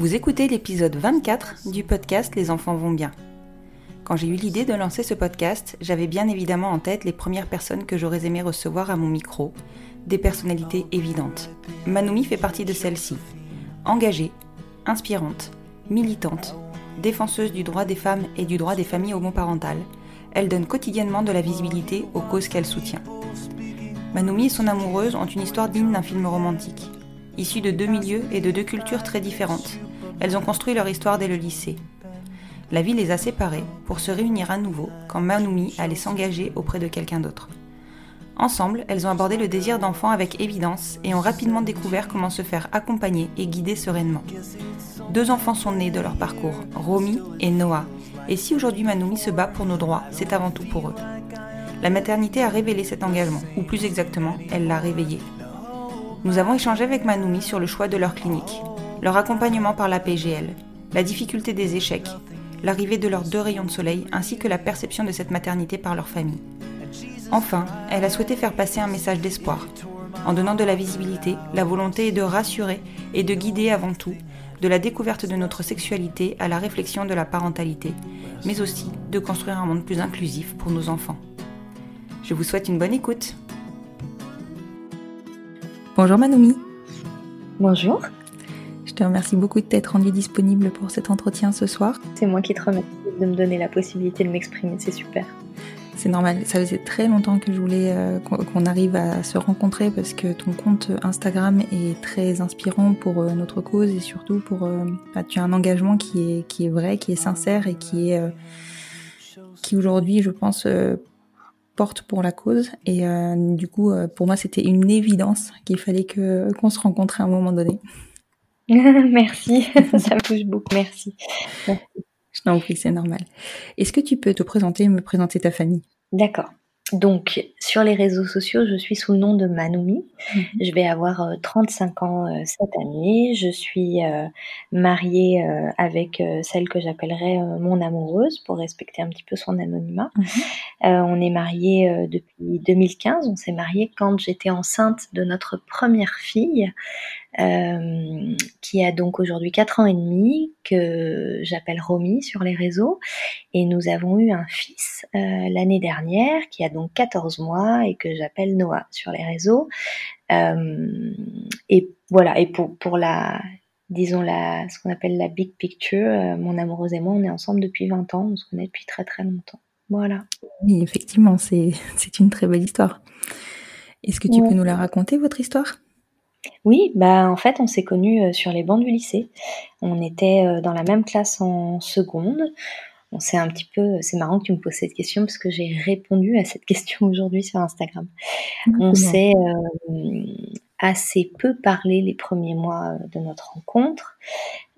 Vous écoutez l'épisode 24 du podcast Les enfants vont bien. Quand j'ai eu l'idée de lancer ce podcast, j'avais bien évidemment en tête les premières personnes que j'aurais aimé recevoir à mon micro, des personnalités évidentes. Manoumi fait partie de celles-ci. Engagée, inspirante, militante, défenseuse du droit des femmes et du droit des familles homoparentales, elle donne quotidiennement de la visibilité aux causes qu'elle soutient. Manoumi et son amoureuse ont une histoire digne d'un film romantique. Issues de deux milieux et de deux cultures très différentes, elles ont construit leur histoire dès le lycée. La vie les a séparées pour se réunir à nouveau quand Manoumi allait s'engager auprès de quelqu'un d'autre. Ensemble, elles ont abordé le désir d'enfant avec évidence et ont rapidement découvert comment se faire accompagner et guider sereinement. Deux enfants sont nés de leur parcours, Romy et Noah, et si aujourd'hui Manoumi se bat pour nos droits, c'est avant tout pour eux. La maternité a révélé cet engagement, ou plus exactement, elle l'a réveillé. Nous avons échangé avec Manoumi sur le choix de leur clinique, leur accompagnement par la PGL, la difficulté des échecs, l'arrivée de leurs deux rayons de soleil ainsi que la perception de cette maternité par leur famille. Enfin, elle a souhaité faire passer un message d'espoir. En donnant de la visibilité, la volonté est de rassurer et de guider avant tout, de la découverte de notre sexualité à la réflexion de la parentalité, mais aussi de construire un monde plus inclusif pour nos enfants. Je vous souhaite une bonne écoute. Bonjour Manoumi. Bonjour. Te remercie beaucoup de t'être rendu disponible pour cet entretien ce soir. C'est moi qui te remercie de me donner la possibilité de m'exprimer, c'est super. C'est normal, ça faisait très longtemps que je voulais euh, qu'on arrive à se rencontrer parce que ton compte Instagram est très inspirant pour euh, notre cause et surtout pour... Euh, bah, tu as un engagement qui est, qui est vrai, qui est sincère et qui est... qui aujourd'hui, je pense, porte pour la cause. Et du coup, pour moi, c'était une évidence qu'il fallait que qu'on se rencontre à un moment donné. Merci, ça me touche beaucoup, merci. merci. Je t'en prie, c'est normal. Est-ce que tu peux te présenter et me présenter ta famille? D'accord. Donc, sur les réseaux sociaux, je suis sous le nom de Manoumi. Mhm. Je vais avoir euh, 35 ans euh, cette année. Je suis euh, mariée euh, avec euh, celle que j'appellerais euh, mon amoureuse pour respecter un petit peu son anonymat. Mhm. Euh, on est mariés euh, depuis 2015. On s'est mariés quand j'étais enceinte de notre première fille, euh, qui a donc aujourd'hui 4 ans et demi, que j'appelle Romy sur les réseaux. Et nous avons eu un fils euh, l'année dernière, qui a donc 14 mois et que j'appelle Noah sur les réseaux. Euh, et voilà, et pour, pour la, disons la, ce qu'on appelle la big picture, euh, mon amoureuse et moi, on est ensemble depuis 20 ans, on se connaît depuis très très longtemps. Voilà. Oui, effectivement, c'est c'est une très belle histoire. Est-ce que tu Ouais. peux nous la raconter, votre histoire? Oui, bah en fait, on s'est connus sur les bancs du lycée. On était dans la même classe en seconde. On s'est un petit peu. C'est marrant que tu me poses cette question parce que j'ai répondu à cette question aujourd'hui sur Instagram. On s'est assez peu parlé les premiers mois de notre rencontre.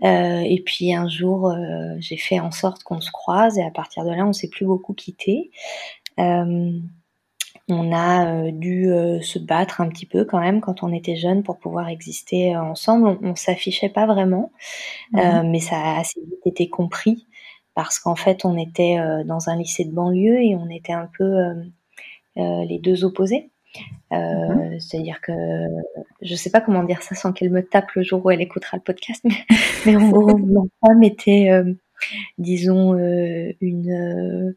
Euh, et puis un jour, euh, j'ai fait en sorte qu'on se croise et à partir de là, on s'est plus beaucoup quitté. Euh, on a dû se battre un petit peu quand même quand on était jeunes pour pouvoir exister ensemble. On, s'affichait pas vraiment, mais ça a assez vite été compris parce qu'en fait, on était dans un lycée de banlieue et on était un peu les deux opposés. Mhm. C'est-à-dire que je sais pas comment dire ça sans qu'elle me tape le jour où elle écoutera le podcast, mais, en gros, mon femme était, disons, une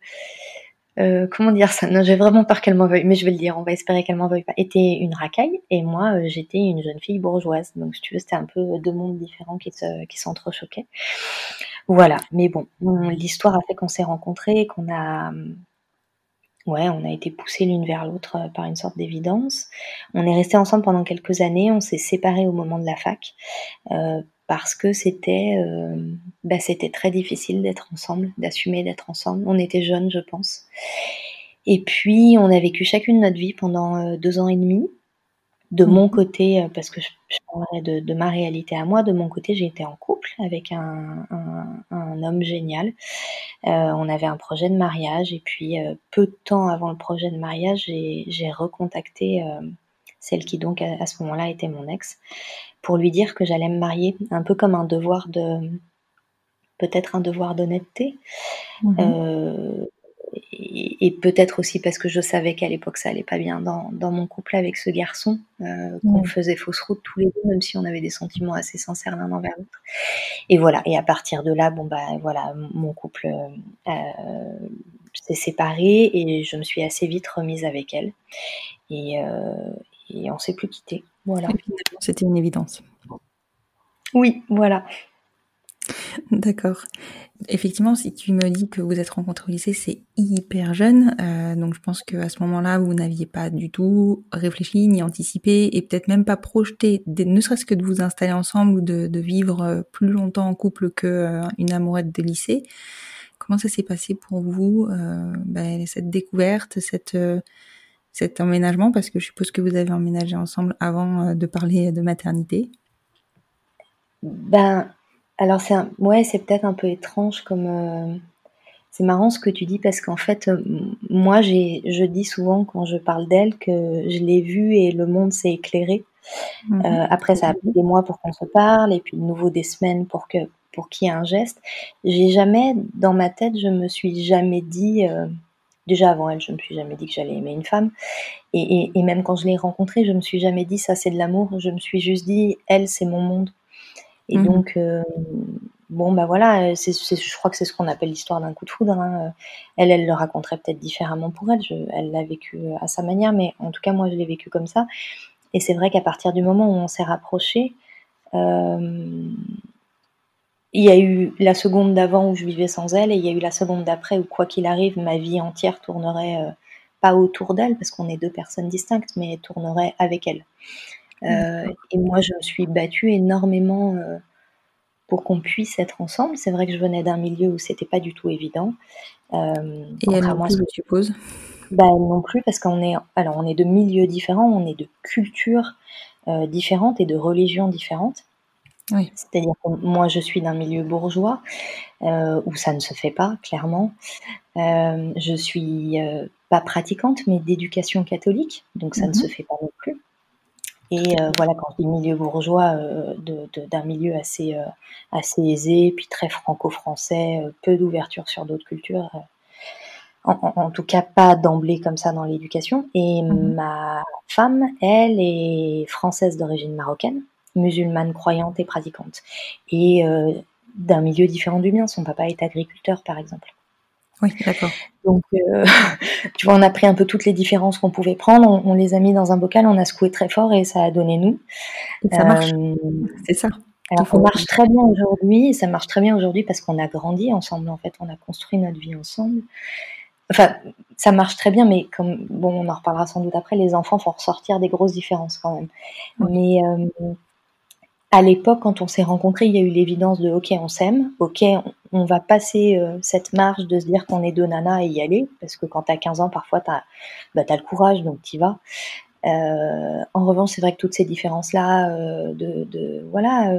euh, comment dire ça? Non, j'ai vraiment peur qu'elle m'en veuille, mais je vais le dire. On va espérer qu'elle m'en veuille pas. Était une racaille et moi, euh, j'étais une jeune fille bourgeoise. Donc, si tu veux, c'était un peu deux mondes différents qui qui s'entrechoquaient. Voilà. Mais bon, l'histoire a fait qu'on s'est rencontrés, qu'on a, ouais, on a été poussés l'une vers l'autre euh, par une sorte d'évidence. On est restés ensemble pendant quelques années. On s'est séparés au moment de la fac. Parce que c'était euh, bah, c'était très difficile d'être ensemble, d'assumer d'être ensemble. On était jeunes, je pense. Et puis, on a vécu chacune notre vie pendant euh, deux ans et demi. De mmh. mon côté, euh, parce que je, parlerai de, ma réalité à moi, de mon côté, j'ai été en couple avec un, un, homme génial. on avait un projet de mariage et puis peu de temps avant le projet de mariage, j'ai recontacté celle qui donc à, ce moment-là était mon ex pour lui dire que j'allais me marier, un peu comme un devoir de, peut-être un devoir d'honnêteté, mhm. euh, et, peut-être aussi parce que je savais qu'à l'époque ça allait pas bien dans, mon couple avec ce garçon, euh, qu'on faisait fausse route tous les deux, même si on avait des sentiments assez sincères l'un envers l'autre. Et voilà. Et à partir de là, bon bah voilà, mon couple euh, s'est séparé et je me suis assez vite remise avec elle. Et, et on s'est plus quitté. Voilà. C'était une évidence. Oui, voilà. D'accord. Effectivement, si tu me dis que vous êtes rencontrés au lycée, c'est hyper jeune. Euh, donc je pense qu'à ce moment-là, vous n'aviez pas du tout réfléchi ni anticipé et peut-être même pas projeté, ne serait-ce que de vous installer ensemble ou de, vivre euh, plus longtemps en couple qu'une euh, amourette de lycée. Comment ça s'est passé pour vous, ben, cette découverte, cette cet emménagement Parce que je suppose que vous avez emménagé ensemble avant euh, de parler de maternité. Ben, alors c'est ouais, c'est peut-être un peu étrange comme. Euh, c'est marrant ce que tu dis parce qu'en fait, euh, moi, j'ai, je dis souvent quand je parle d'elle que je l'ai vue et le monde s'est éclairé. Mhm. après, ça a pris des mois pour qu'on se parle et puis de nouveau des semaines pour que pour qu'il y ait un geste. J'ai jamais, dans ma tête, je me suis jamais dit Déjà avant elle, je me suis jamais dit que j'allais aimer une femme. Et, même quand je l'ai rencontrée, je me suis jamais dit ça c'est de l'amour. Je me suis juste dit elle c'est mon monde. Et mhm. donc euh, bon bah voilà, je crois que c'est ce qu'on appelle l'histoire d'un coup de foudre. Hein. Elle, elle le raconterait peut-être différemment pour elle. elle l'a vécu à sa manière, mais en tout cas moi je l'ai vécu comme ça. Et c'est vrai qu'à partir du moment où on s'est rapprochés, euh, il y a eu la seconde d'avant où je vivais sans elle et il y a eu la seconde d'après où quoi qu'il arrive, ma vie entière tournerait euh, pas autour d'elle parce qu'on est deux personnes distinctes, mais tournerait avec elle. Euh, et moi, je me suis battue énormément euh, pour qu'on puisse être ensemble. C'est vrai que je venais d'un milieu où c'était pas du tout évident. et elle non plus, je suppose. Bah, non plus parce qu'on est alors on est de milieux différents, on est de cultures différentes et de religions différentes. C'est-à-dire que moi, je suis d'un milieu bourgeois euh, où ça ne se fait pas, clairement. Euh, je suis euh, pas pratiquante, mais d'éducation catholique, donc ça ne se mhm. fait pas non plus. Et voilà, quand je dis milieu bourgeois, d'un milieu assez, assez aisé, puis très franco-français, peu d'ouverture sur d'autres cultures. En, tout cas, pas d'emblée comme ça dans l'éducation. Et mhm. ma femme, elle, est française d'origine marocaine musulmane croyante et pratiquante. Et euh, d'un milieu différent du mien. Son papa est agriculteur, par exemple. Oui, d'accord. Donc, euh, tu vois, on a pris un peu toutes les différences qu'on pouvait prendre, on, les a mis dans un bocal, on a secoué très fort et ça a donné nous. ça marche. Euh, c'est ça. Alors, ça marche très bien aujourd'hui. Ça marche très bien aujourd'hui parce qu'on a grandi ensemble. En fait, on a construit notre vie ensemble. enfin, ça marche très bien, mais comme bon, on en reparlera sans doute après, les enfants font ressortir des grosses différences quand même. Mais euh, à l'époque, quand on s'est rencontrés, il y a eu l'évidence de OK, on s'aime, OK, on, va passer euh, cette marge de se dire qu'on est deux nanas et y aller, parce que quand tu as 15 ans, parfois tu as, bah, le courage, donc tu vas. Euh, en revanche, c'est vrai que toutes ces différences-là euh, de, voilà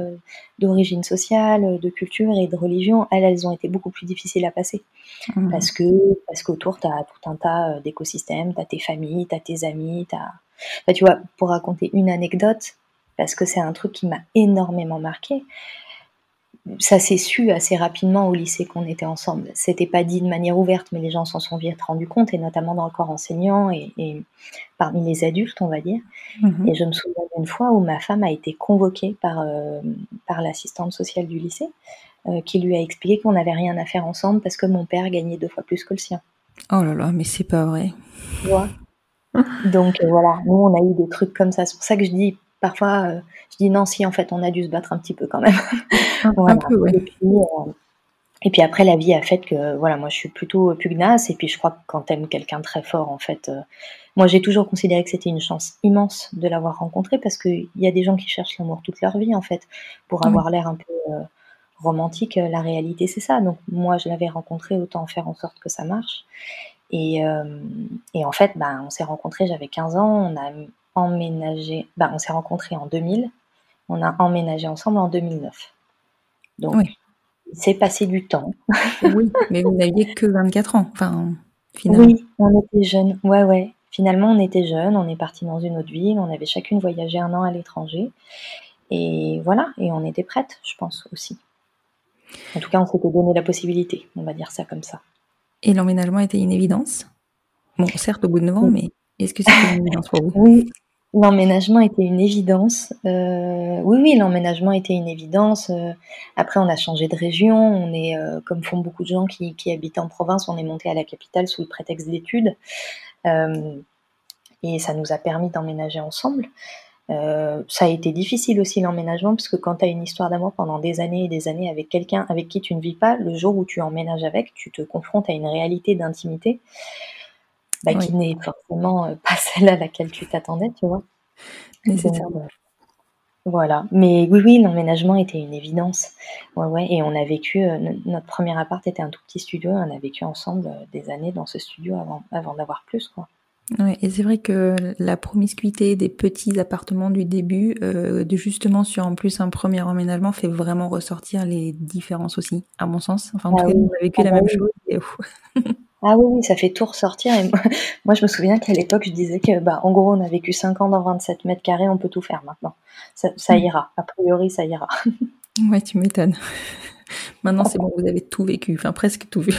d'origine sociale, de culture et de religion, elles, elles ont été beaucoup plus difficiles à passer mmh. parce que parce qu'autour tu as tout un tas d'écosystèmes, tu as tes familles, tu as tes amis, tu tu vois, pour raconter une anecdote parce que c'est un truc qui m'a énormément marqué ça s'est su assez rapidement au lycée qu'on était ensemble. C'était pas dit de manière ouverte, mais les gens s'en sont vite rendus compte, et notamment dans le corps enseignant et, parmi les adultes, on va dire. Mhm. Et je me souviens d'une fois où ma femme a été convoquée par, euh, par l'assistante sociale du lycée, euh, qui lui a expliqué qu'on n'avait rien à faire ensemble parce que mon père gagnait deux fois plus que le sien. Oh là là, mais c'est pas vrai. Donc euh, voilà, nous on a eu des trucs comme ça. C'est pour ça que je dis parfois, euh, je dis non, si en fait, on a dû se battre un petit peu quand même. Un peu, et, puis, euh, et puis après, la vie a fait que, voilà, moi, je suis plutôt pugnace. Et puis, je crois que quand t'aimes quelqu'un très fort, en fait, euh, moi, j'ai toujours considéré que c'était une chance immense de l'avoir rencontré parce qu'il y a des gens qui cherchent l'amour toute leur vie, en fait, pour avoir l'air un peu romantique. La réalité, c'est ça. Donc, moi, je l'avais rencontré, autant faire en sorte que ça marche. Et, et en fait, ben, on s'est rencontrés, j'avais 15 ans, on a emménagé, bah, on s'est rencontrés en 2000, on a emménagé ensemble en 2009. Donc, oui. s'est passé du temps. oui, mais vous n'aviez que 24 ans, enfin, finalement. Oui, on était jeunes, ouais, ouais. Finalement, on était jeunes, on est parti dans une autre ville, on avait chacune voyagé un an à l'étranger. Et voilà, et on était prêtes, je pense aussi. En tout cas, on s'était donné la possibilité, on va dire ça comme ça. Et l'emménagement était une évidence? Bon, certes, au bout de 9 ans, mais est-ce que c'était une évidence pour vous? Oui, L'emménagement était une évidence. Euh, oui, oui, l'emménagement était une évidence. Euh, après, on a changé de région. On est, euh, comme font beaucoup de gens qui, qui, habitent en province, on est monté à la capitale sous le prétexte d'études. et ça nous a permis d'emménager ensemble. ça a été difficile aussi l'emménagement parce que quand tu as une histoire d'amour pendant des années et des années avec quelqu'un avec qui tu ne vis pas, le jour où tu emménages avec, tu te confrontes à une réalité d'intimité bah, qui n'est forcément euh, pas celle à laquelle tu t'attendais, tu vois. voilà. Mais oui, oui, l'emménagement était une évidence. Ouais, ouais. Et on a vécu, euh, notre premier appart était un tout petit studio, on a vécu ensemble euh, des années dans ce studio avant, avant d'avoir plus, quoi. Ouais, et c'est vrai que la promiscuité des petits appartements du début, de justement sur en plus un premier emménagement, fait vraiment ressortir les différences aussi, à mon sens. Enfin, en ah tout cas, on a vécu ah la bah même chose. Et... Ah oui, oui, ça fait tout ressortir. Et moi, je me souviens qu'à l'époque, je disais que, bah, en gros, on a vécu 5 ans dans 27 mètres carrés, on peut tout faire maintenant. Ça, mm. ira. A priori, ça ira. Ouais, tu m'étonnes. Maintenant, c'est bon, vous avez tout vécu, enfin presque tout vu.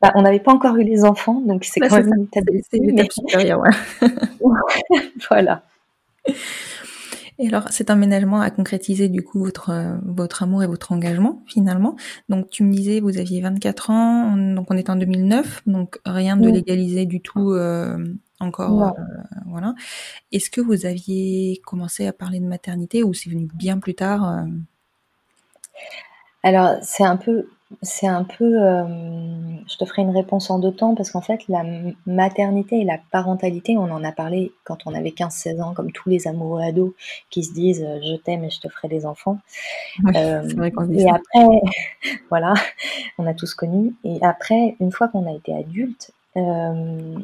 Bah, on n'avait pas encore eu les enfants, donc c'est quand même une étape, supérieure. Ouais. voilà. Et alors, cet emménagement a concrétisé du coup votre euh, votre amour et votre engagement finalement. Donc, tu me disais, vous aviez 24 ans, donc on est en 2009, donc rien de légalisé du tout euh, encore. Euh, voilà. Est-ce que vous aviez commencé à parler de maternité ou c'est venu bien plus tard Alors, c'est un peu c'est un peu, euh, je te ferai une réponse en deux temps parce qu'en fait, la maternité et la parentalité, on en a parlé quand on avait 15-16 ans, comme tous les amoureux ados qui se disent euh, je t'aime et je te ferai des enfants. Euh, vrai et après, voilà, on a tous connu. Et après, une fois qu'on a été adulte, euh,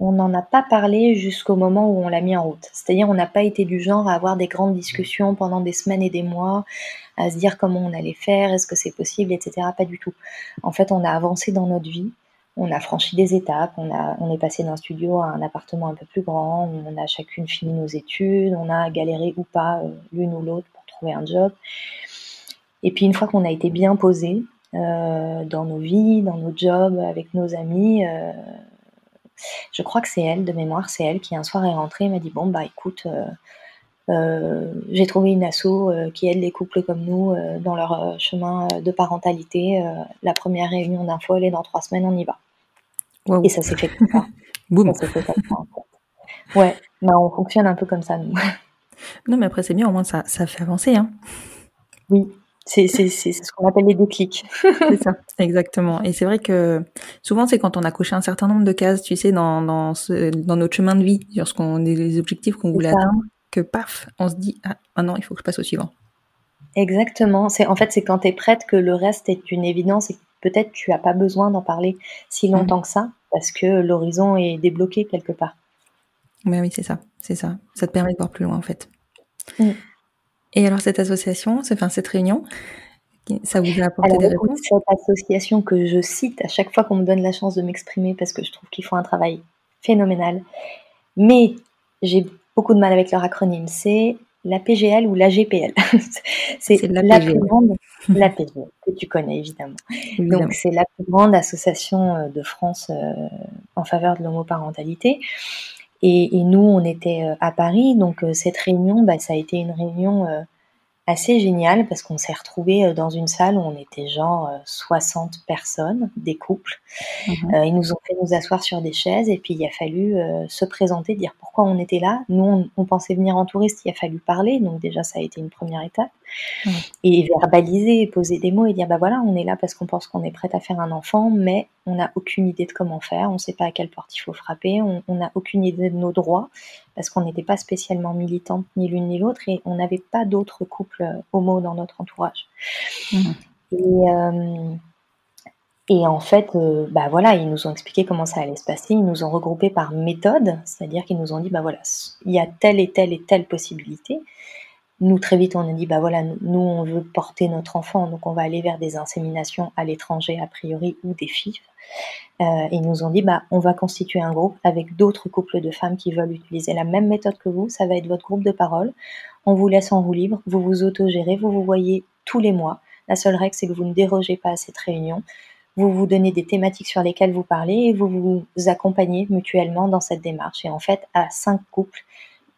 on n'en a pas parlé jusqu'au moment où on l'a mis en route. C'est-à-dire, on n'a pas été du genre à avoir des grandes discussions pendant des semaines et des mois, à se dire comment on allait faire, est-ce que c'est possible, etc. Pas du tout. En fait, on a avancé dans notre vie, on a franchi des étapes, on, a, on est passé d'un studio à un appartement un peu plus grand, on a chacune fini nos études, on a galéré ou pas euh, l'une ou l'autre pour trouver un job. Et puis une fois qu'on a été bien posé, euh, dans nos vies, dans nos jobs, avec nos amis. Euh, je crois que c'est elle, de mémoire, c'est elle qui un soir est rentrée et m'a dit Bon, bah écoute, j'ai trouvé une asso qui aide les couples comme nous dans leur chemin de parentalité. la première réunion d'info, elle est dans trois semaines, on y va. Et ça s'est fait comme ça. Boum. Ça fait comme ça, Ouais, bah, on fonctionne un peu comme ça, nous. Non, mais après, c'est bien, au moins, ça, ça fait avancer. Hein. Oui, C'est ce qu'on appelle les déclics. c'est ça, exactement. Et c'est vrai que souvent, c'est quand on a coché un certain nombre de cases, tu sais, dans, dans, ce, dans notre chemin de vie, sur ce qu'on, les objectifs qu'on voulait atteindre, que paf, on se dit, ah, maintenant, il faut que je passe au suivant. Exactement. C'est, en fait, c'est quand tu es prête que le reste est une évidence et peut-être tu n'as pas besoin d'en parler si longtemps que ça, parce que l'horizon est débloqué quelque part. Mais oui, c'est ça, c'est ça. Ça te permet de voir plus loin, en fait. Mm. Et alors cette association, enfin cette réunion, ça vous a apporté des réponses? Cette association que je cite à chaque fois qu'on me donne la chance de m'exprimer parce que je trouve qu'ils font un travail phénoménal, mais j'ai beaucoup de mal avec leur acronyme, c'est la PGL ou la GPL. c'est la, plus grande, la PGL, que tu connais évidemment. Donc c'est la plus grande association euh, de France euh, en faveur de l'homoparentalité. Et, et, nous, on était euh, à Paris, donc cette réunion, bah, ça a été une réunion assez génial parce qu'on s'est retrouvés euh, dans une salle où on était genre 60 euh, personnes, des couples. Mhm. Euh, ils nous ont fait nous asseoir sur des chaises et puis il a fallu se présenter, dire pourquoi on était là. Nous, on, pensait venir en touriste, il a fallu parler, donc déjà ça a été une première étape. Et verbaliser, poser des mots et dire bah voilà, on est là parce qu'on pense qu'on est prête à faire un enfant, mais on n'a aucune idée de comment faire, on ne sait pas à quelle porte il faut frapper, on n'a aucune idée de nos droits parce qu'on n'était pas spécialement militantes ni l'une ni l'autre et on n'avait pas d'autres couples euh, homo dans notre entourage. Mmh. Et, euh, et, en fait, euh, bah voilà, ils nous ont expliqué comment ça allait se passer, ils nous ont regroupés par méthode, c'est-à-dire qu'ils nous ont dit bah voilà, il y a telle et telle et telle possibilité. Nous, très vite, on a dit, bah voilà, nous, on veut porter notre enfant, donc on va aller vers des inséminations à l'étranger, a priori, ou des filles. Euh, ils nous ont dit, bah, on va constituer un groupe avec d'autres couples de femmes qui veulent utiliser la même méthode que vous. Ça va être votre groupe de parole. On vous laisse en roue libre, vous vous autogérez, vous vous voyez tous les mois. La seule règle, c'est que vous ne dérogez pas à cette réunion. Vous vous donnez des thématiques sur lesquelles vous parlez et vous vous accompagnez mutuellement dans cette démarche. Et en fait, à cinq couples,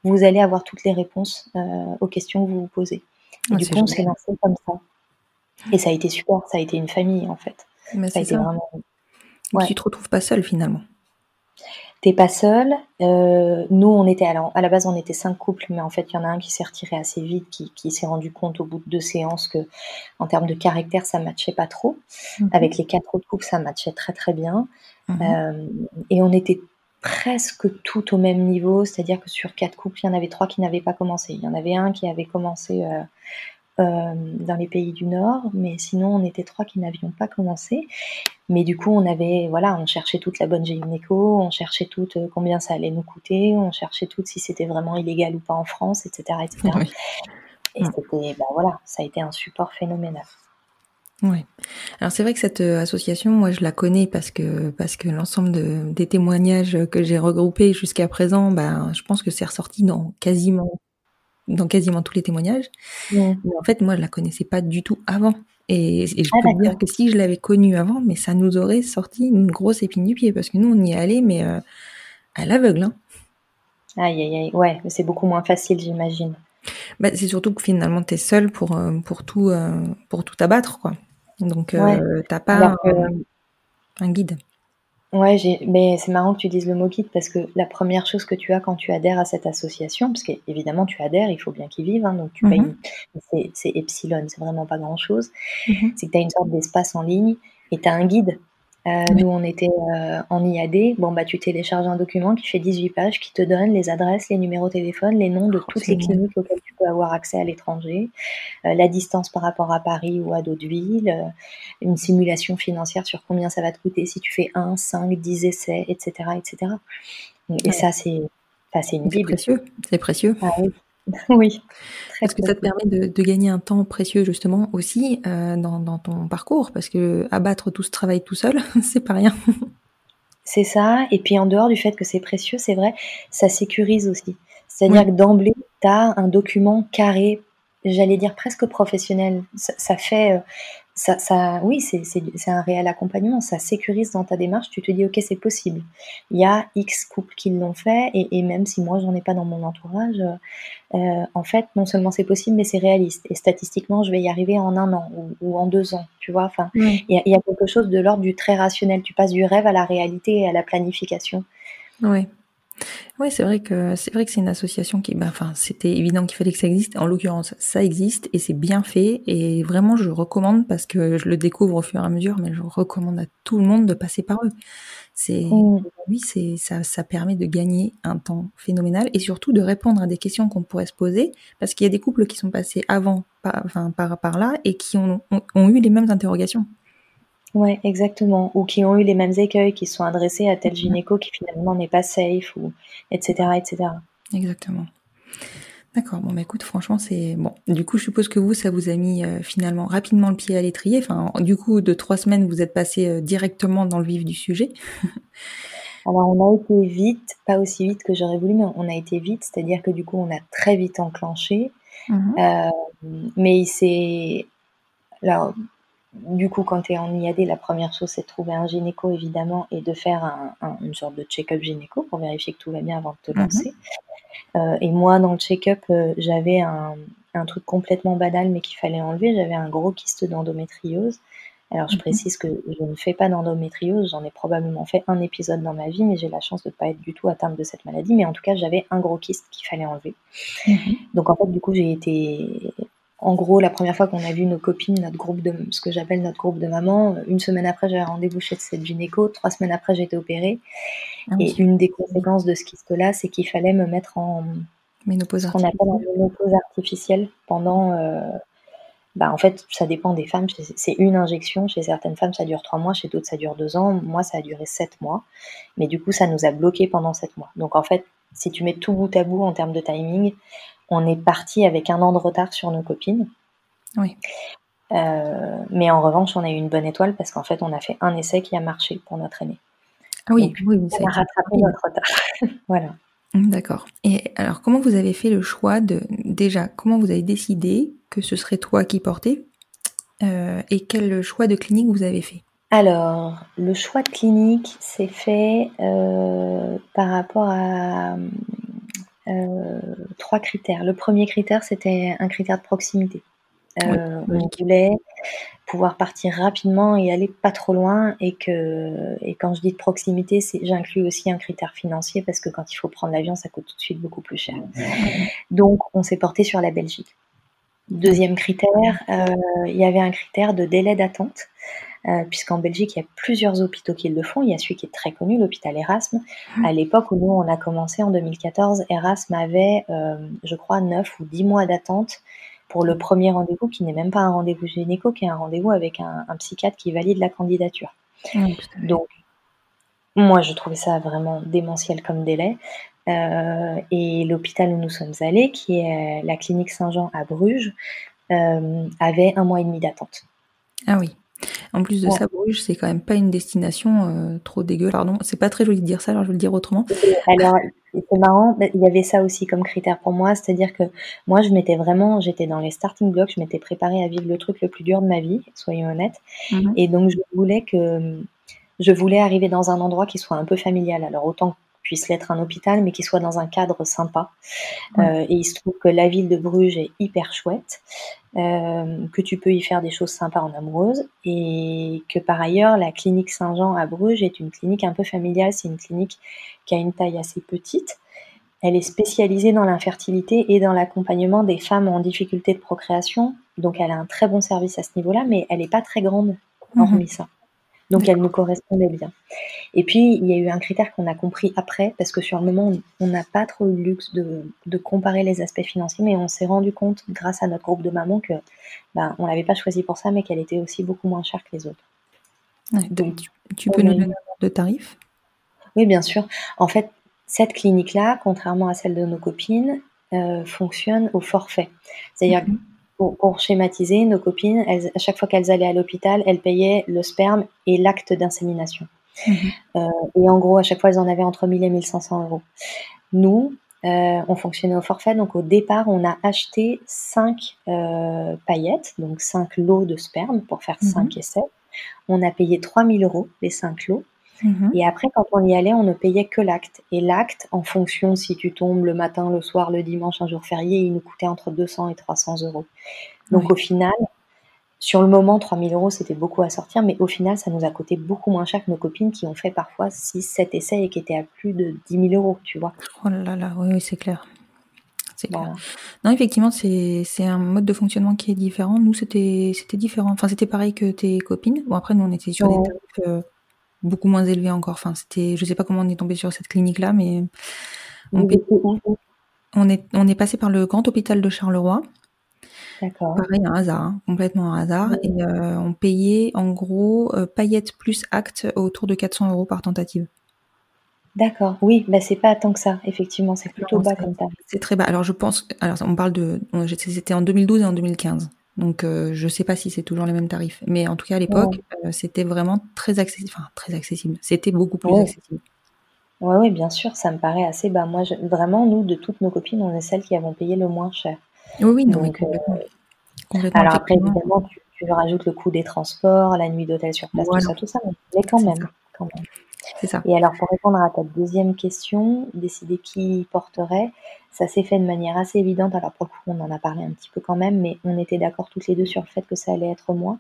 vous allez avoir toutes les réponses euh, aux questions que vous vous posez. Et ah, du coup, on s'est lancé comme ça. Et ça a été super, ça a été une famille en fait. Mais ça a été vraiment. Tu te retrouves pas seule finalement. T'es pas seule. Euh, nous, on était alors à la base, on était cinq couples, mais en fait, il y en a un qui s'est retiré assez vite, qui, s'est rendu compte au bout de deux séances que, en termes de caractère, ça matchait pas trop. Mhm. Avec les quatre autres couples, ça matchait très très bien. Mhm. Euh, et on était presque tout au même niveau, c'est-à-dire que sur quatre couples, il y en avait trois qui n'avaient pas commencé. Il y en avait un qui avait commencé euh, euh, dans les pays du Nord, mais sinon on était trois qui n'avions pas commencé. Mais du coup, on avait, voilà, on cherchait toute la bonne gynéco, on cherchait tout euh, combien ça allait nous coûter, on cherchait tout si c'était vraiment illégal ou pas en France, etc., etc. Et c'était, ben voilà, ça a été un support phénoménal. Oui. Alors c'est vrai que cette euh, association, moi je la connais parce que parce que l'ensemble de, des témoignages que j'ai regroupés jusqu'à présent, ben je pense que c'est ressorti dans quasiment dans quasiment tous les témoignages. Mais en fait, moi je la connaissais pas du tout avant. Et, je ah, peux dire que si je l'avais connue avant, mais ça nous aurait sorti une grosse épine du pied parce que nous on y est allé mais euh, à l'aveugle. Hein. Aïe aïe aïe. Ouais, mais c'est beaucoup moins facile, j'imagine. Bah, c'est surtout que finalement tu es seul pour euh, pour tout pour tout abattre quoi. Donc, euh, t'as pas un, guide. Ouais, mais c'est marrant que tu dises le mot guide parce que la première chose que tu as quand tu adhères à cette association, parce qu'évidemment tu adhères, il faut bien qu'ils vivent, hein, donc tu payes, mm-hmm. c'est epsilon, c'est vraiment pas grand chose, mm-hmm. c'est que tu as une sorte d'espace en ligne et tu as un guide euh, nous, on était euh, en IAD. Bon, bah, tu télécharges un document qui fait 18 pages, qui te donne les adresses, les numéros de téléphone, les noms de oh, toutes les cliniques auxquelles tu peux avoir accès à l'étranger, euh, la distance par rapport à Paris ou à d'autres villes, une simulation financière sur combien ça va te coûter si tu fais 1, 5, 10 essais, etc. etc. Et ça, c'est une C'est précieux. C'est précieux. Ah, oui. oui. Est-ce que ça te permet de, gagner un temps précieux justement aussi euh, dans, ton parcours? Parce que abattre tout ce travail tout seul, c'est pas rien. c'est ça. Et puis en dehors du fait que c'est précieux, c'est vrai, ça sécurise aussi. C'est-à-dire que d'emblée, tu as un document carré, j'allais dire presque professionnel. Ça, fait, euh, ça, ça, oui, c'est un réel accompagnement. Ça sécurise dans ta démarche. Tu te dis, ok, c'est possible. Il y a X couples qui l'ont fait, et, même si moi j'en ai pas dans mon entourage, euh, en fait, non seulement c'est possible, mais c'est réaliste. Et statistiquement, je vais y arriver en un an ou, en deux ans. Tu vois, enfin, il y, a quelque chose de l'ordre du très rationnel. Tu passes du rêve à la réalité et à la planification. Oui. Oui, c'est vrai que c'est vrai que c'est une association qui, ben, enfin, c'était évident qu'il fallait que ça existe. En l'occurrence, ça existe et c'est bien fait. Et vraiment, je recommande parce que je le découvre au fur et à mesure, mais je recommande à tout le monde de passer par eux. C'est, mmh. oui, c'est ça, ça permet de gagner un temps phénoménal et surtout de répondre à des questions qu'on pourrait se poser parce qu'il y a des couples qui sont passés avant, par, enfin, par, par là et qui ont, ont eu les mêmes interrogations. Ouais, exactement. Ou qui ont eu les mêmes écueils, qui sont adressés à tel mmh gynéco qui finalement n'est pas safe, ou etc., etc. Exactement. D'accord. Bon, bah, écoute, franchement, c'est bon. Du coup, je suppose que vous, ça vous a mis euh, finalement rapidement le pied à l'étrier. Enfin, du coup, de trois semaines, vous êtes passé euh, directement dans le vif du sujet. Alors, on a été vite, pas aussi vite que j'aurais voulu, mais on a été vite. C'est-à-dire que du coup, on a très vite enclenché. Mmh euh, mais il s'est alors du coup, quand tu es en IAD, la première chose, c'est de trouver un gynéco, évidemment, et de faire un, une sorte de check-up gynéco pour vérifier que tout va bien avant de te mhm. lancer. euh, et moi, dans le check-up, euh, j'avais un, un, truc complètement banal, mais qu'il fallait enlever. J'avais un gros kyste d'endométriose. Alors, je mhm. précise que je ne fais pas d'endométriose. J'en ai probablement fait un épisode dans ma vie, mais j'ai la chance de ne pas être du tout atteinte de cette maladie. Mais en tout cas, j'avais un gros kyste qu'il fallait enlever. Mhm. Donc, en fait, du coup, j'ai été en gros, la première fois qu'on a vu nos copines, notre groupe de, ce que j'appelle notre groupe de maman, une semaine après, j'avais rendez-vous chez cette gynéco, trois semaines après, j'ai été opérée. Ah et une des conséquences de ce kyste-là, c'est qu'il fallait me mettre en ménopause qu'on appelle en ménopause artificielle pendant. Euh, bah, en fait, ça dépend des femmes. C'est une injection. Chez certaines femmes, ça dure trois mois. Chez d'autres, ça dure deux ans. Moi, ça a duré sept mois. Mais du coup, ça nous a bloqué pendant sept mois. Donc, en fait, si tu mets tout bout à bout en termes de timing, on est parti avec un an de retard sur nos copines. Oui. Euh, mais en revanche, on a eu une bonne étoile parce qu'en fait, on a fait un essai qui a marché pour notre aîné. Ah oui, oui, on a rattrapé notre retard. voilà. D'accord. Et alors, comment vous avez fait le choix de déjà Comment vous avez décidé que ce serait toi qui portais euh, Et quel choix de clinique vous avez fait? Alors, le choix de clinique s'est fait euh, par rapport à euh, trois critères. Le premier critère, c'était un critère de proximité. Euh, on voulait pouvoir partir rapidement et aller pas trop loin et que et quand je dis de proximité, j'inclus aussi un critère financier parce que quand il faut prendre l'avion, ça coûte tout de suite beaucoup plus cher. Donc on s'est porté sur la Belgique. Deuxième critère, euh, il y avait un critère de délai d'attente. Euh, puisqu'en Belgique, il y a plusieurs hôpitaux qui le font. Il y a celui qui est très connu, l'hôpital Erasme. Mmh. À l'époque où nous, on a commencé en 2014, Erasme avait, euh, je crois, 9 ou 10 mois d'attente pour le premier rendez-vous, qui n'est même pas un rendez-vous gynéco, qui est un rendez-vous avec un, psychiatre qui valide la candidature. Mmh, Donc, moi, je trouvais ça vraiment démentiel comme délai. Euh, et l'hôpital où nous sommes allés, qui est la clinique Saint-Jean à Bruges, avait un mois et demi d'attente. Ah oui. En plus de ça, Bruges, c'est quand même pas une destination euh, trop dégueu. Pardon, c'est pas très joli de dire ça, alors je vais le dire autrement. Alors, c'est marrant, il y avait ça aussi comme critère pour moi, c'est-à-dire que moi, je m'étais vraiment, j'étais dans les starting blocks, je m'étais préparée à vivre le truc le plus dur de ma vie, soyons honnêtes. Mhm. Et donc, je voulais que, je voulais arriver dans un endroit qui soit un peu familial. Alors, autant puisse l'être un hôpital, mais qui soit dans un cadre sympa. Euh, et il se trouve que la ville de Bruges est hyper chouette, euh, que tu peux y faire des choses sympas en amoureuse, et que par ailleurs, la clinique Saint-Jean à Bruges est une clinique un peu familiale. C'est une clinique qui a une taille assez petite. Elle est spécialisée dans l'infertilité et dans l'accompagnement des femmes en difficulté de procréation. Donc elle a un très bon service à ce niveau-là, mais elle n'est pas très grande, hormis mhm. ça. Donc elle nous correspondait bien. Et puis il y a eu un critère qu'on a compris après, parce que sur le moment on n'a pas trop eu le luxe de, comparer les aspects financiers, mais on s'est rendu compte grâce à notre groupe de mamans que ben, on l'avait pas choisi pour ça, mais qu'elle était aussi beaucoup moins chère que les autres. donc tu, peux nous donner de tarifs Oui, bien sûr. En fait, cette clinique-là, contrairement à celle de nos copines, euh, fonctionne au forfait. C'est-à-dire mhm pour, schématiser, nos copines, à chaque fois qu'elles allaient à l'hôpital, elles payaient le sperme et l'acte d'insémination. Mhm. Euh, et en gros, à chaque fois, elles en avaient entre 1000 et 1500 euros. Nous, euh, on fonctionnait au forfait, donc au départ, on a acheté 5 euh, paillettes, donc 5 lots de sperme pour faire 5 mhm. essais. On a payé 3000 euros les 5 lots. Mhm. Et après, quand on y allait, on ne payait que l'acte. Et l'acte, en fonction si tu tombes le matin, le soir, le dimanche, un jour férié, il nous coûtait entre 200 et 300 euros. Donc au final, sur le moment, 3000 euros, c'était beaucoup à sortir, mais au final, ça nous a coûté beaucoup moins cher que nos copines qui ont fait parfois 6, 7 essais et qui étaient à plus de 10 000 euros, tu vois. Oh là là, oui, oui c'est clair. C'est clair. Non, effectivement, c'est un mode de fonctionnement qui est différent. Nous, c'était différent. Enfin, c'était pareil que tes copines. Bon, après, nous, on était sur des tarifs euh, beaucoup moins élevés encore. Enfin, c'était, je sais pas comment on est tombé sur cette clinique-là, mais on, on, est, on est passé par le grand hôpital de Charleroi. D'accord. Pareil, un hasard, hein, complètement un hasard. Et euh, on payait en gros euh, paillettes plus acte autour de 400 euros par tentative. D'accord, oui, bah c'est pas tant que ça, effectivement, c'est plutôt bas comme ça. C'est très bas. Alors je pense, alors on parle de, c'était en 2012 et en 2015. Donc euh, je sais pas si c'est toujours les mêmes tarifs, mais en tout cas à l'époque, c'était vraiment très accessible, enfin très accessible. C'était beaucoup plus accessible. Ouais, oui, bien sûr, ça me paraît assez bas. Moi, vraiment, nous, de toutes nos copines, on est celles qui avons payé le moins cher. Oui, oui, non, complètement. alors après, évidemment, tu, tu, rajoutes le coût des transports, la nuit d'hôtel sur place, tout ça, tout ça, mais quand même, quand même. C'est ça. Et alors, pour répondre à ta deuxième question, décider qui porterait, ça s'est fait de manière assez évidente. Alors, pour le coup, on en a parlé un petit peu quand même, mais on était d'accord toutes les deux sur le fait que ça allait être moi,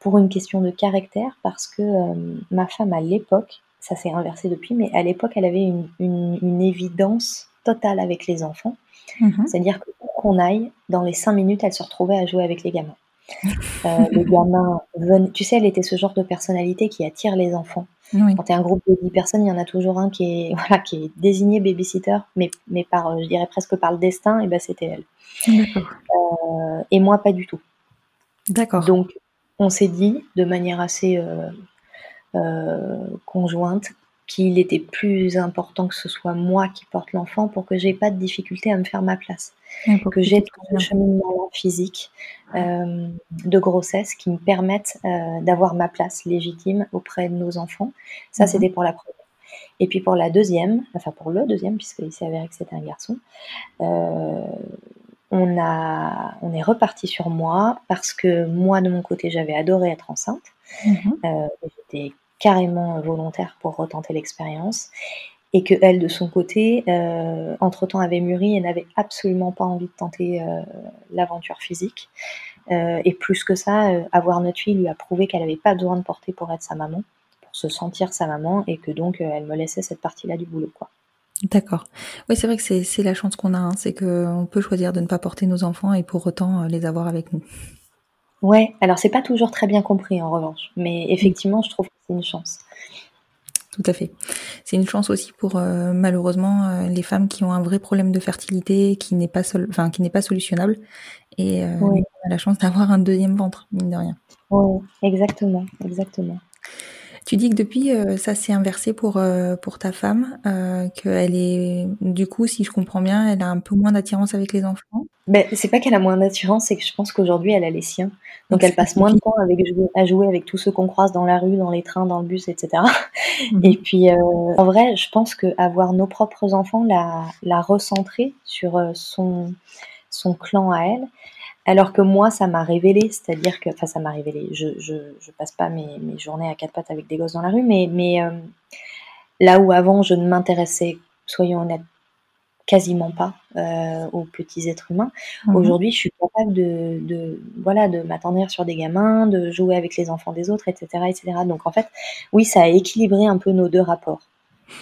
pour une question de caractère, parce que euh, ma femme, à l'époque, ça s'est inversé depuis, mais à l'époque, elle avait une, une, une évidence totale avec les enfants. Mmh C'est-à-dire que qu'on aille, dans les cinq minutes, elle se retrouvait à jouer avec les gamins. Euh, les gamins tu sais, elle était ce genre de personnalité qui attire les enfants. Quand tu es un groupe de 10 personnes, il y en a toujours un qui est, voilà, qui est désigné babysitter, mais, mais par, euh, je dirais presque par le destin, et ben c'était elle. Euh, et moi, pas du tout. D'accord. Donc, on s'est dit de manière assez conjointe qu'il était plus important que ce soit moi qui porte l'enfant pour que j'ai pas de difficulté à me faire ma place. pour que j'ai tout le cheminement physique euh, de grossesse qui me permettent euh, d'avoir ma place légitime auprès de nos enfants. Ça, mhm. c'était pour la première. Et puis pour la deuxième, enfin pour le deuxième, puisqu'il s'est avéré que c'était un garçon, euh, on, a, on est reparti sur moi parce que moi, de mon côté, j'avais adoré être enceinte. Mhm. J'étais carrément volontaire pour retenter l'expérience et que elle de son côté euh, entre temps avait mûri et n'avait absolument pas envie de tenter euh, l'aventure physique euh, et plus que ça avoir notre fille lui a prouvé qu'elle n'avait pas besoin de porter pour être sa maman pour se sentir sa maman et que donc elle me laissait cette partie là du boulot quoi D'accord. Oui, c'est vrai que c'est la chance qu'on a, hein, c'est qu'on peut choisir de ne pas porter nos enfants et pour autant les avoir avec nous. Ouais, alors c'est pas toujours très bien compris en revanche, mais effectivement, je trouve que c'est une chance. Tout à fait. C'est une chance aussi pour euh, malheureusement euh, les femmes qui ont un vrai problème de fertilité qui n'est pas enfin qui n'est pas solutionnable et euh, on a la chance d'avoir un deuxième ventre mine de rien. Oui, exactement, exactement. Tu dis que depuis, euh, ça s'est inversé pour euh, pour ta femme, euh, qu'elle est, du coup, si je comprends bien, elle a un peu moins d'attirance avec les enfants. Ben, c'est pas qu'elle a moins d'attirance, c'est que je pense qu'aujourd'hui, elle a les siens. Donc, elle passe moins de temps avec, à jouer avec tous ceux qu'on croise dans la rue, dans les trains, dans le bus, etc. Mhm. Et puis, en vrai, je pense que avoir nos propres enfants, la, la recentrer sur son son clan à elle, alors que moi, ça m'a révélé, c'est-à-dire que, enfin, ça m'a révélé. Je, je, je, passe pas mes, mes, journées à quatre pattes avec des gosses dans la rue, mais, mais euh, là où avant je ne m'intéressais, soyons honnêtes, quasiment pas euh, aux petits êtres humains. Mhm. Aujourd'hui, je suis capable de, de voilà, de m'attendrir sur des gamins, de jouer avec les enfants des autres, etc., etc. Donc en fait, oui, ça a équilibré un peu nos deux rapports.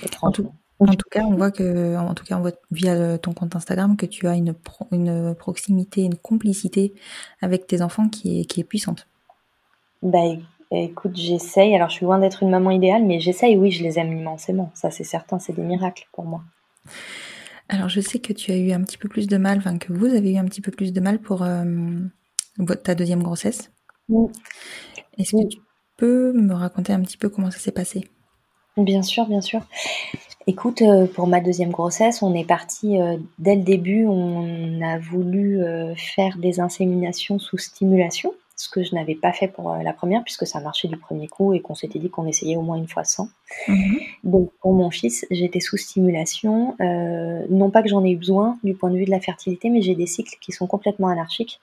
Étrangement. En tout cas, on voit que, en tout cas, on voit via ton compte Instagram que tu as une, une proximité, une complicité avec tes enfants qui est, qui est puissante. Bah, écoute, j'essaye. Alors, je suis loin d'être une maman idéale, mais j'essaye. Oui, je les aime immensément. Ça, c'est certain. C'est des miracles pour moi. Alors, je sais que tu as eu un petit peu plus de mal, enfin que vous avez eu un petit peu plus de mal pour euh, ta deuxième grossesse. Oui. Est-ce que tu peux me raconter un petit peu comment ça s'est passé? Bien sûr, bien sûr. Écoute, euh, pour ma deuxième grossesse, on est parti euh, dès le début, on a voulu euh, faire des inséminations sous stimulation, ce que je n'avais pas fait pour la première puisque ça marchait du premier coup et qu'on s'était dit qu'on essayait au moins une fois sans. Mmh Donc pour mon fils, j'étais sous stimulation. non pas que j'en ai eu besoin du point de vue de la fertilité, mais j'ai des cycles qui sont complètement anarchiques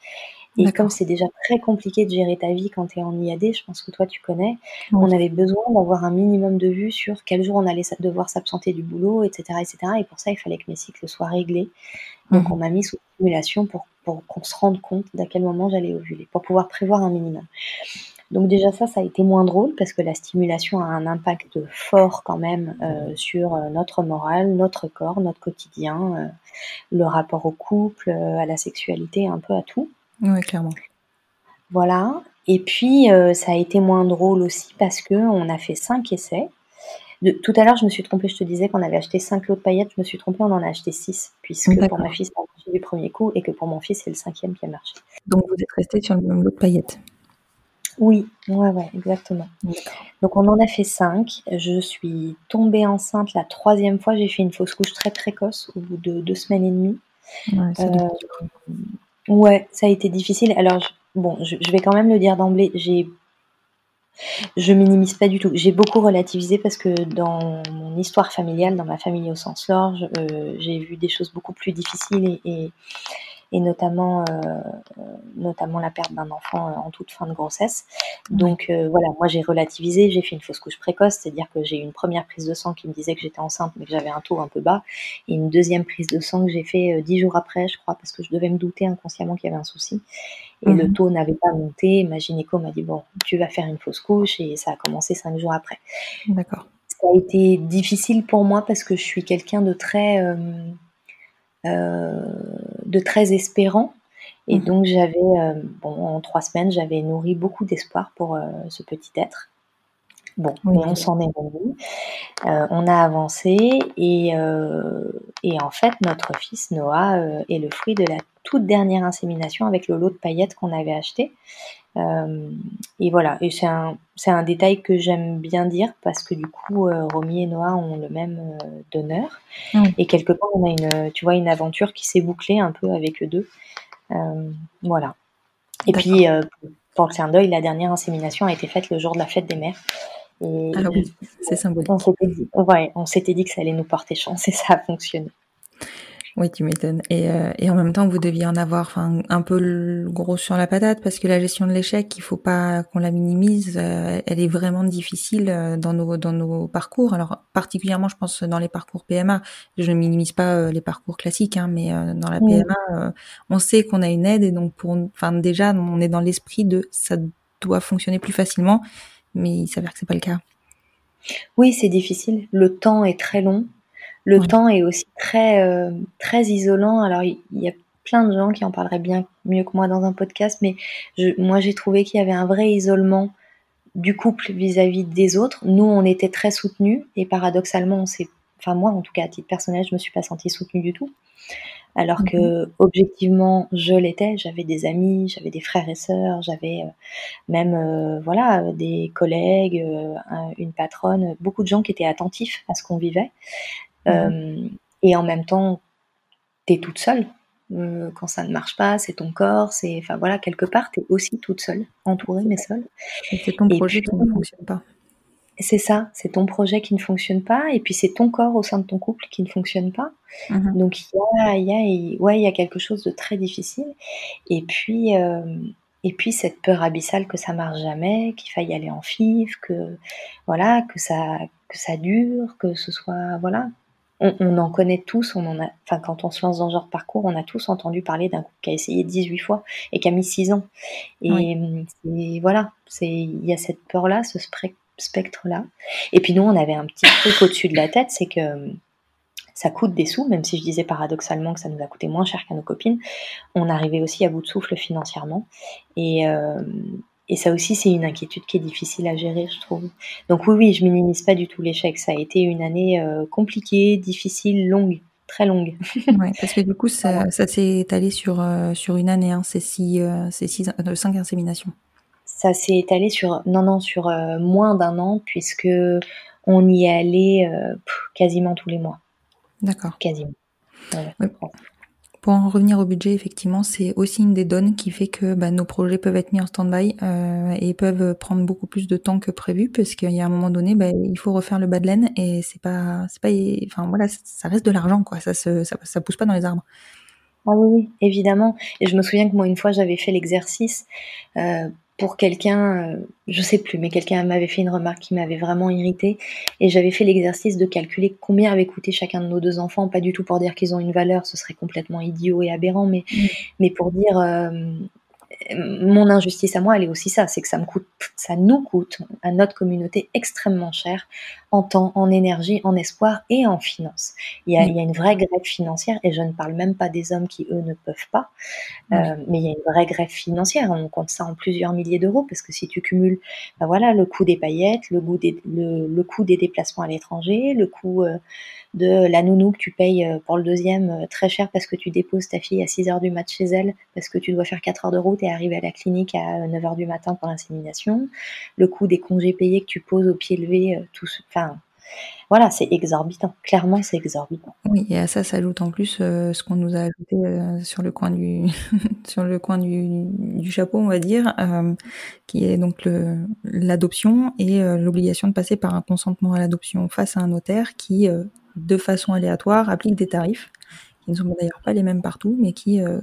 et comme c'est déjà très compliqué de gérer ta vie quand tu es en IAD, je pense que toi tu connais, on avait besoin d'avoir un minimum de vue sur quel jour on allait devoir s'absenter du boulot, etc., etc. Et pour ça, il fallait que mes cycles soient réglés. Donc mmh on m'a mis sous stimulation pour pour qu'on se rende compte d'à quel moment j'allais ovuler, pour pouvoir prévoir un minimum. Donc déjà ça, ça a été moins drôle parce que la stimulation a un impact fort quand même euh, sur euh, notre morale, notre corps, notre quotidien, euh, le rapport au couple, à la sexualité, un peu à tout. Oui, clairement. Voilà. Et puis ça a été moins drôle aussi parce que on a fait cinq essais. De, tout à l'heure, je me suis trompée, je te disais qu'on avait acheté cinq lots de paillettes, je me suis trompée, on en a acheté six, puisque pour ma fille, ça a marché du premier coup, et que pour mon fils, c'est le cinquième qui a marché. Donc vous êtes resté sur le même lot de paillettes oui, ouais, ouais, exactement. Donc on en a fait cinq. Je suis tombée enceinte la troisième fois. J'ai fait une fausse couche très précoce au bout de deux semaines et demie. Ouais, euh, ça a été difficile. Alors bon, je, vais quand même le dire d'emblée. J'ai, je minimise pas du tout. J'ai beaucoup relativisé parce que dans mon histoire familiale, dans ma famille au sens large, euh, j'ai vu des choses beaucoup plus difficiles et notamment, euh, notamment la perte d'un enfant euh, en toute fin de grossesse. Donc euh, voilà, moi j'ai relativisé, j'ai fait une fausse couche précoce, c'est-à-dire que j'ai eu une première prise de sang qui me disait que j'étais enceinte mais que j'avais un taux un peu bas, et une deuxième prise de sang que j'ai fait dix jours après, je crois, parce que je devais me douter inconsciemment qu'il y avait un souci. Et le mhm. taux n'avait pas monté. Ma gynéco m'a dit bon, tu vas faire une fausse couche, et ça a commencé cinq jours après. D'accord. Ça a été difficile pour moi parce que je suis quelqu'un de très euh, de très espérant. Et mhm. donc j'avais, euh, bon, en trois semaines, j'avais nourri beaucoup d'espoir pour euh, ce petit être. Bon, on s'en est remis. on a avancé et, et, en fait, notre fils Noah est le fruit de la toute dernière insémination avec le lot de paillettes qu'on avait acheté. Euh, et voilà, et c'est un, un détail que j'aime bien dire parce que du coup, euh, Romy et Noah ont le même euh, donneur. Et quelque part, on a une, tu vois, une aventure qui s'est bouclée un peu avec eux deux. voilà. Et puis, pour le clin d'œil, la dernière insémination a été faite le jour de la fête des mères. Et Alors oui, c'est symbolique. On s'était dit, ouais, on s'était dit que ça allait nous porter chance et ça a fonctionné. Oui, tu m'étonnes. Et, euh, et en même temps, vous deviez en avoir enfin, un peu le gros sur la patate parce que la gestion de l'échec, il faut pas qu'on la minimise. Euh, elle est vraiment difficile euh, dans nos dans nos parcours. Alors particulièrement, je pense dans les parcours PMA. Je ne minimise pas les parcours classiques, hein, mais dans la PMA, on sait qu'on a une aide et donc pour, enfin déjà, on est dans l'esprit de ça doit fonctionner plus facilement, mais il s'avère que c'est pas le cas. Oui, c'est difficile. Le temps est très long. Le temps est aussi très, euh, très isolant. Alors, il y, a plein de gens qui en parleraient bien mieux que moi dans un podcast, mais moi, j'ai trouvé qu'il y avait un vrai isolement du couple vis-à-vis des autres. Nous, on était très soutenus et paradoxalement, on s'est, enfin moi, en tout cas, à titre personnel, je me suis pas sentie soutenue du tout. Alors que mhm. objectivement, je l'étais. J'avais des amis, j'avais des frères et sœurs, j'avais euh, même euh, voilà des collègues, une patronne, beaucoup de gens qui étaient attentifs à ce qu'on vivait. Euh, et en même temps, tu es toute seule. Euh, quand ça ne marche pas, c'est ton corps, c'est, enfin voilà, quelque part, tu es aussi toute seule, entourée mais seule. c'est ton projet qui ne fonctionne pas. C'est ça, c'est ton projet qui ne fonctionne pas, et puis c'est ton corps au sein de ton couple qui ne fonctionne pas. Mhm. Donc il y a, y, a, ouais, y a quelque chose de très difficile. Et puis, euh, et puis cette peur abyssale que ça marche jamais, qu'il faille aller en FIF, que voilà, que ça, que ça dure, que ce soit voilà, on, en connaît tous, on en a, enfin, quand on se lance dans ce genre de parcours, on a tous entendu parler d'un couple qui a essayé 18 fois et qui a mis 6 ans. Et, voilà, il y a cette peur-là, ce spectre-là. Et puis nous, on avait un petit truc au-dessus de la tête, c'est que ça coûte des sous, même si je disais paradoxalement que ça nous a coûté moins cher qu'à nos copines, on arrivait aussi à bout de souffle financièrement. Et, euh, et ça aussi, c'est une inquiétude qui est difficile à gérer, je trouve. Donc oui, oui, je minimise pas du tout l'échec. Ça a été une année euh, compliquée, difficile, longue, très longue. ouais, parce que du coup, ça, ça s'est étalé sur, euh, sur une année, hein, ces six, euh, ces six, cinq inséminations. Ça s'est étalé sur, non, non, sur moins d'un an, puisque on y est allé quasiment tous les mois. D'accord. Quasiment. Pour en revenir au budget, effectivement, c'est aussi une des donnes qui fait que bah, nos projets peuvent être mis en stand-by euh, et peuvent prendre beaucoup plus de temps que prévu, parce qu'il y a un moment donné, bah, il faut refaire le bas de laine et c'est pas, c'est pas, enfin voilà, ça reste de l'argent, quoi. Ça, se, ça, ça pousse pas dans les arbres. Ah oui, oui, évidemment. Et je me souviens que moi, une fois, j'avais fait l'exercice. Euh, pour quelqu'un, euh, je sais plus, mais quelqu'un m'avait fait une remarque qui m'avait vraiment irritée et j'avais fait l'exercice de calculer combien avait coûté chacun de nos deux enfants, pas du tout pour dire qu'ils ont une valeur, ce serait complètement idiot et aberrant, mais, mm. mais pour dire euh, mon injustice à moi, elle est aussi ça, c'est que ça me coûte, ça nous coûte à notre communauté extrêmement cher en temps, en énergie, en espoir et en finance. Il y a, une vraie grève financière et je ne parle même pas des hommes qui eux ne peuvent pas, euh, mais il y a une vraie grève financière. On compte ça en plusieurs milliers d'euros parce que si tu cumules, ben voilà, le coût des paillettes, le, des, le, coût des déplacements à l'étranger, le coût euh, de la nounou que tu payes euh, pour le deuxième très cher parce que tu déposes ta fille à 6 heures du mat chez elle, parce que tu dois faire 4 heures de route et arriver à la clinique à 9 heures du matin pour l'insémination, le coût des congés payés que tu poses au pied levé, tout, enfin, voilà, c'est exorbitant. Clairement, c'est exorbitant. Oui, et à ça s'ajoute en plus ce qu'on nous a ajouté sur le coin du sur le coin du, chapeau, on va dire, qui est donc l'adoption et l'obligation de passer par un consentement à l'adoption face à un notaire qui de façon aléatoire, applique des tarifs qui ne sont d'ailleurs pas les mêmes partout, mais qui euh,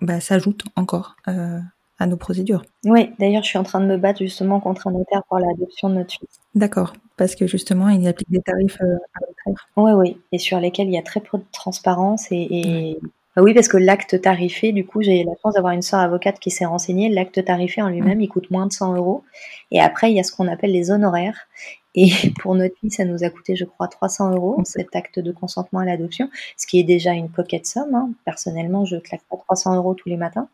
bah, s'ajoutent encore euh, à nos procédures. Oui, d'ailleurs, je suis en train de me battre justement contre un notaire pour l'adoption de notre fils. D'accord, parce que justement, il applique des tarifs euh, arbitraires. Oui, oui, et sur lesquels il y a très peu de transparence et, bah oui, parce que l'acte tarifé, du coup, j'ai la chance d'avoir une soeur avocate qui s'est renseignée. L'acte tarifé en lui-même, il coûte moins de 100 euros. Et après, il y a ce qu'on appelle les honoraires. Et pour notre fille, ça nous a coûté, je crois, 300 euros, cet acte de consentement à l'adoption, ce qui est déjà une pocket somme. Hein. Personnellement, je claque pas 300 euros tous les matins.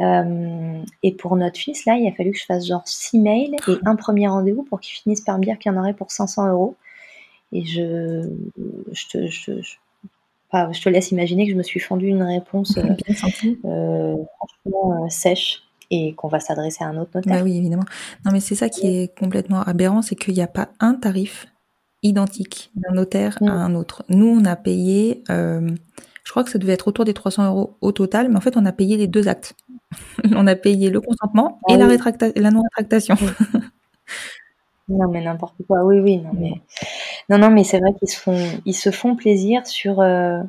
Euh, et pour notre fils, là, il a fallu que je fasse genre 6 mails et un premier rendez-vous pour qu'il finisse par me dire qu'il y en aurait pour 500 euros. Et je, je, te, je, je te laisse imaginer que je me suis fendu une réponse euh, euh, franchement sèche et qu'on va s'adresser à un autre notaire. Bah oui, évidemment. Non, mais c'est ça qui est complètement aberrant, c'est qu'il n'y a pas un tarif identique d'un notaire à mm. un autre. Nous, on a payé, je crois que ça devait être autour des 300 euros au total, mais en fait, on a payé les deux actes. on a payé le consentement ah et la, la non-rétractation. non, mais n'importe quoi. Oui, oui, non, mais, non, non, mais c'est vrai qu'ils se font, ils se font plaisir sur. Euh,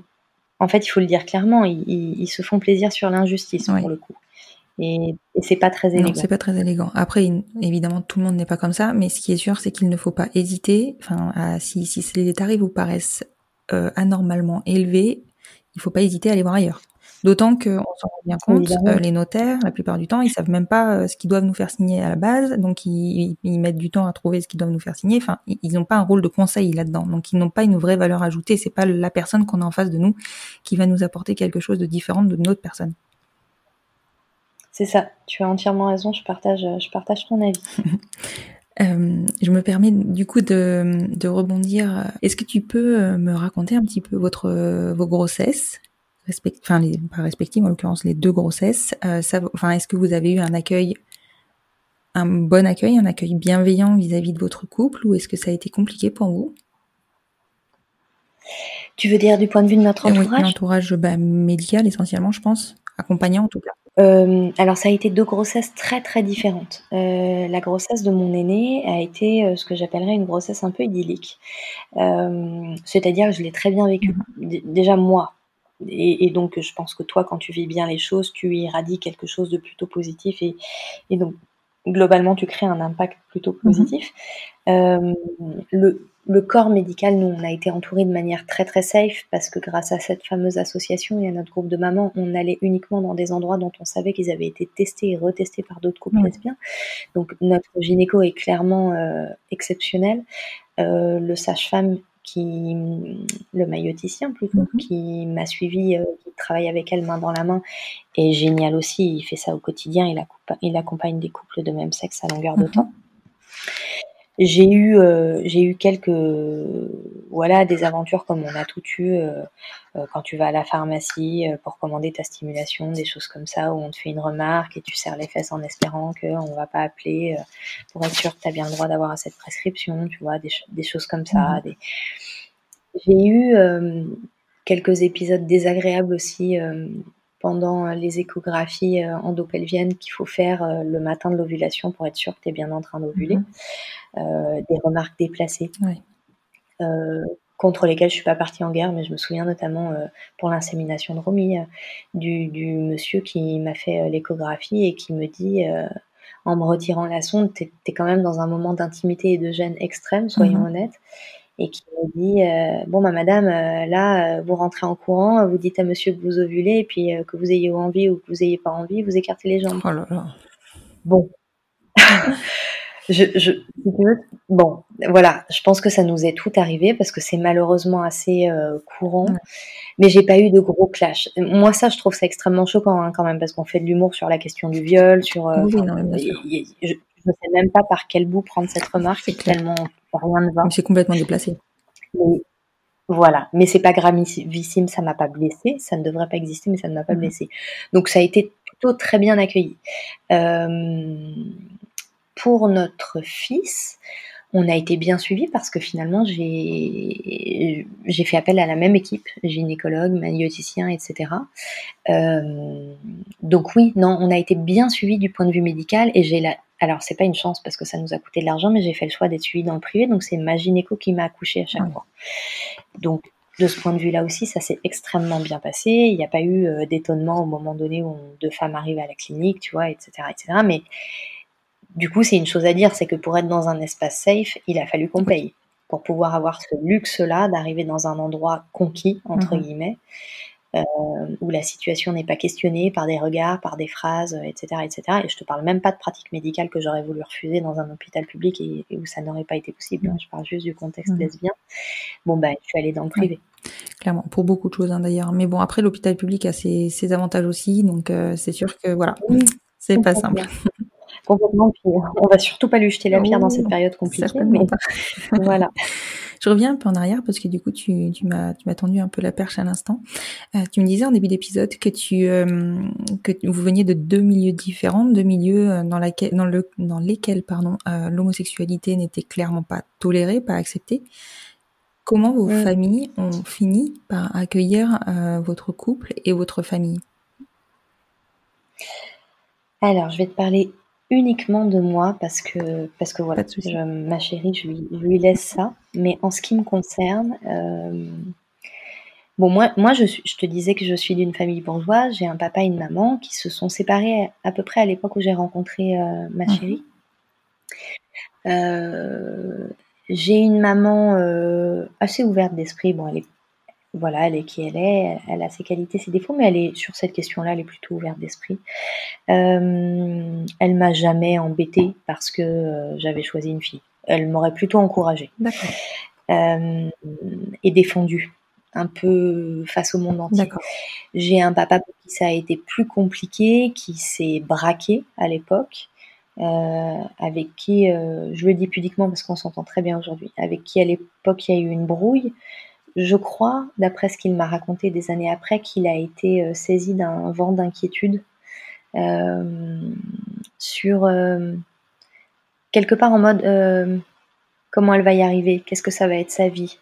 en fait, il faut le dire clairement, ils, ils, se font plaisir sur l'injustice pour le coup et, c'est pas très élégant. Non, c'est pas très élégant. Après, évidemment, tout le monde n'est pas comme ça, mais ce qui est sûr, c'est qu'il ne faut pas hésiter. Enfin, à, si, si les tarifs vous paraissent euh, anormalement élevés, il faut pas hésiter à aller voir ailleurs. D'autant qu'on s'en rend bien compte, euh, les notaires, la plupart du temps, ils savent même pas euh, ce qu'ils doivent nous faire signer à la base, donc ils, ils mettent du temps à trouver ce qu'ils doivent nous faire signer. Enfin, ils n'ont pas un rôle de conseil là-dedans, donc ils n'ont pas une vraie valeur ajoutée. C'est pas la personne qu'on a en face de nous qui va nous apporter quelque chose de différent de notre personne. C'est ça, tu as entièrement raison, je partage, je partage ton avis. Euh, je me permets du coup de, de rebondir. Est-ce que tu peux euh, me raconter un petit peu votre, vos grossesses? Enfin les, pas respectives en l'occurrence les deux grossesses. Euh, ça, enfin, est-ce que vous avez eu un accueil, un bon accueil, un accueil bienveillant vis-à-vis de votre couple, ou est-ce que ça a été compliqué pour vous? Tu veux dire du point de vue de notre entourage? Oui, l'entourage bah, médical essentiellement, je pense, accompagnant en tout cas. Euh, alors ça a été deux grossesses très très différentes. Euh, la grossesse de mon aîné a été euh, ce que j'appellerais une grossesse un peu idyllique. C'est-à-dire je l'ai très bien vécu. Mhm. Déjà moi. Et, donc je pense que toi quand tu vis bien les choses, tu irradies quelque chose de plutôt positif et, et donc globalement tu crées un impact plutôt mhm. positif. le, le corps médical, nous, on a été entouré de manière très très safe parce que grâce à cette fameuse association et à notre groupe de mamans, on allait uniquement dans des endroits dont on savait qu'ils avaient été testés et retestés par d'autres couples lesbiens. Donc notre gynéco est clairement euh, exceptionnel. Euh, le sage-femme qui, le mailloticien plutôt, mhm. qui m'a suivi, euh, qui travaille avec elle main dans la main, est génial aussi. Il fait ça au quotidien. Il, il accompagne des couples de même sexe à longueur de mhm. temps. J'ai eu, euh, j'ai eu quelques, voilà, des aventures comme on a tout eu euh, euh, quand tu vas à la pharmacie pour commander ta stimulation, des choses comme ça où on te fait une remarque et tu serres les fesses en espérant qu'on va pas appeler pour être sûr que tu as bien le droit d'avoir cette prescription, tu vois, des, choses comme ça. Mmh. J'ai eu quelques épisodes désagréables aussi pendant les échographies endopelviennes qu'il faut faire le matin de l'ovulation pour être sûr que tu es bien en train d'ovuler. Mmh. Euh, des remarques déplacées. Euh, contre lesquelles je suis pas partie en guerre, mais je me souviens notamment euh, pour l'insémination de Romy, du, du, monsieur qui m'a fait l'échographie et qui me dit en me retirant la sonde, tu es, quand même dans un moment d'intimité et de gêne extrême, soyons mhm. honnêtes, et qui me dit euh, Bon, bah, madame, euh, là, euh, vous rentrez en courant, vous dites à monsieur que vous ovulez, et puis que vous ayez envie ou que vous ayez pas envie, vous écartez les jambes. Oh là là. Bon. je, je, bon, voilà, je pense que ça nous est tout arrivé parce que c'est malheureusement assez courant. Mais j'ai pas eu de gros clash. Moi, ça, je trouve ça extrêmement choquant hein, quand même, parce qu'on fait de l'humour sur la question du viol, sur. oui, non, je, ne sais même pas par quel bout prendre cette remarque. C'est tellement rien ne va. C'est complètement déplacé. voilà, mais c'est pas gravissime, ça m'a pas blessé, ça ne devrait pas exister, mais ça ne m'a pas mhm. blessé. Donc ça a été plutôt très bien accueilli. Euh, pour notre fils, on a été bien suivi parce que finalement j'ai j'ai fait appel à la même équipe, gynécologue, magnéticien, etc. Euh, donc oui, non, on a été bien suivi du point de vue médical et j'ai la alors c'est pas une chance parce que ça nous a coûté de l'argent, mais j'ai fait le choix d'être suivi dans le privé, donc c'est ma gynéco qui m'a accouché à chaque fois. Donc de ce point de vue-là aussi, ça s'est extrêmement bien passé. Il n'y a pas eu euh, d'étonnement au moment donné où deux femmes arrivent à la clinique, tu vois, etc., etc. Mais du coup, c'est une chose à dire, c'est que pour être dans un espace safe, il a fallu qu'on paye pour pouvoir avoir ce luxe-là d'arriver dans un endroit conquis entre guillemets. Euh, où la situation n'est pas questionnée par des regards, par des phrases, etc., etc. Et je te parle même pas de pratiques médicales que j'aurais voulu refuser dans un hôpital public et, où ça n'aurait pas été possible. Hein. Je parle juste du contexte lesbien. Bon, ben, je suis allée dans le privé. Clairement, pour beaucoup de choses hein, d'ailleurs. Mais bon, après, l'hôpital public a ses, avantages aussi, donc euh, c'est sûr que voilà, c'est pas simple. Complètement. Puis, on va surtout pas lui jeter la pierre dans cette période compliquée. Mais... voilà. Je reviens un peu en arrière parce que du coup, tu, tu m'as tu m'as tendu un peu la perche à l'instant. Euh, tu me disais en début d'épisode que tu euh, que vous veniez de deux milieux différents, deux milieux euh, dans laquelle dans le dans lesquels pardon l'homosexualité n'était clairement pas tolérée, pas acceptée. Comment vos mm. familles ont fini par accueillir votre couple et votre famille? Alors, je vais te parler uniquement de moi parce que, parce que voilà, ma chérie, je lui, laisse ça. Mais en ce qui me concerne, euh, bon, moi, moi je, je te disais que je suis d'une famille bourgeoise, j'ai un papa et une maman qui se sont séparés à peu près à l'époque où j'ai rencontré euh, ma mhm. chérie. Euh, j'ai une maman assez ouverte d'esprit. Bon, elle est voilà, elle est qui elle est, elle a ses qualités, ses défauts, mais elle est sur cette question-là, elle est plutôt ouverte d'esprit. Euh, elle m'a jamais embêtée parce que euh, j'avais choisi une fille. Elle m'aurait plutôt encouragée euh, et défendue un peu face au monde entier. J'ai un papa pour qui ça a été plus compliqué, qui s'est braqué à l'époque. Euh, avec qui, je le dis pudiquement parce qu'on s'entend très bien aujourd'hui, avec qui à l'époque il y a eu une brouille, je crois, d'après ce qu'il m'a raconté des années après, qu'il a été euh, saisi d'un vent d'inquiétude euh, sur euh, quelque part en mode comment elle va y arriver, qu'est-ce que ça va être sa vie,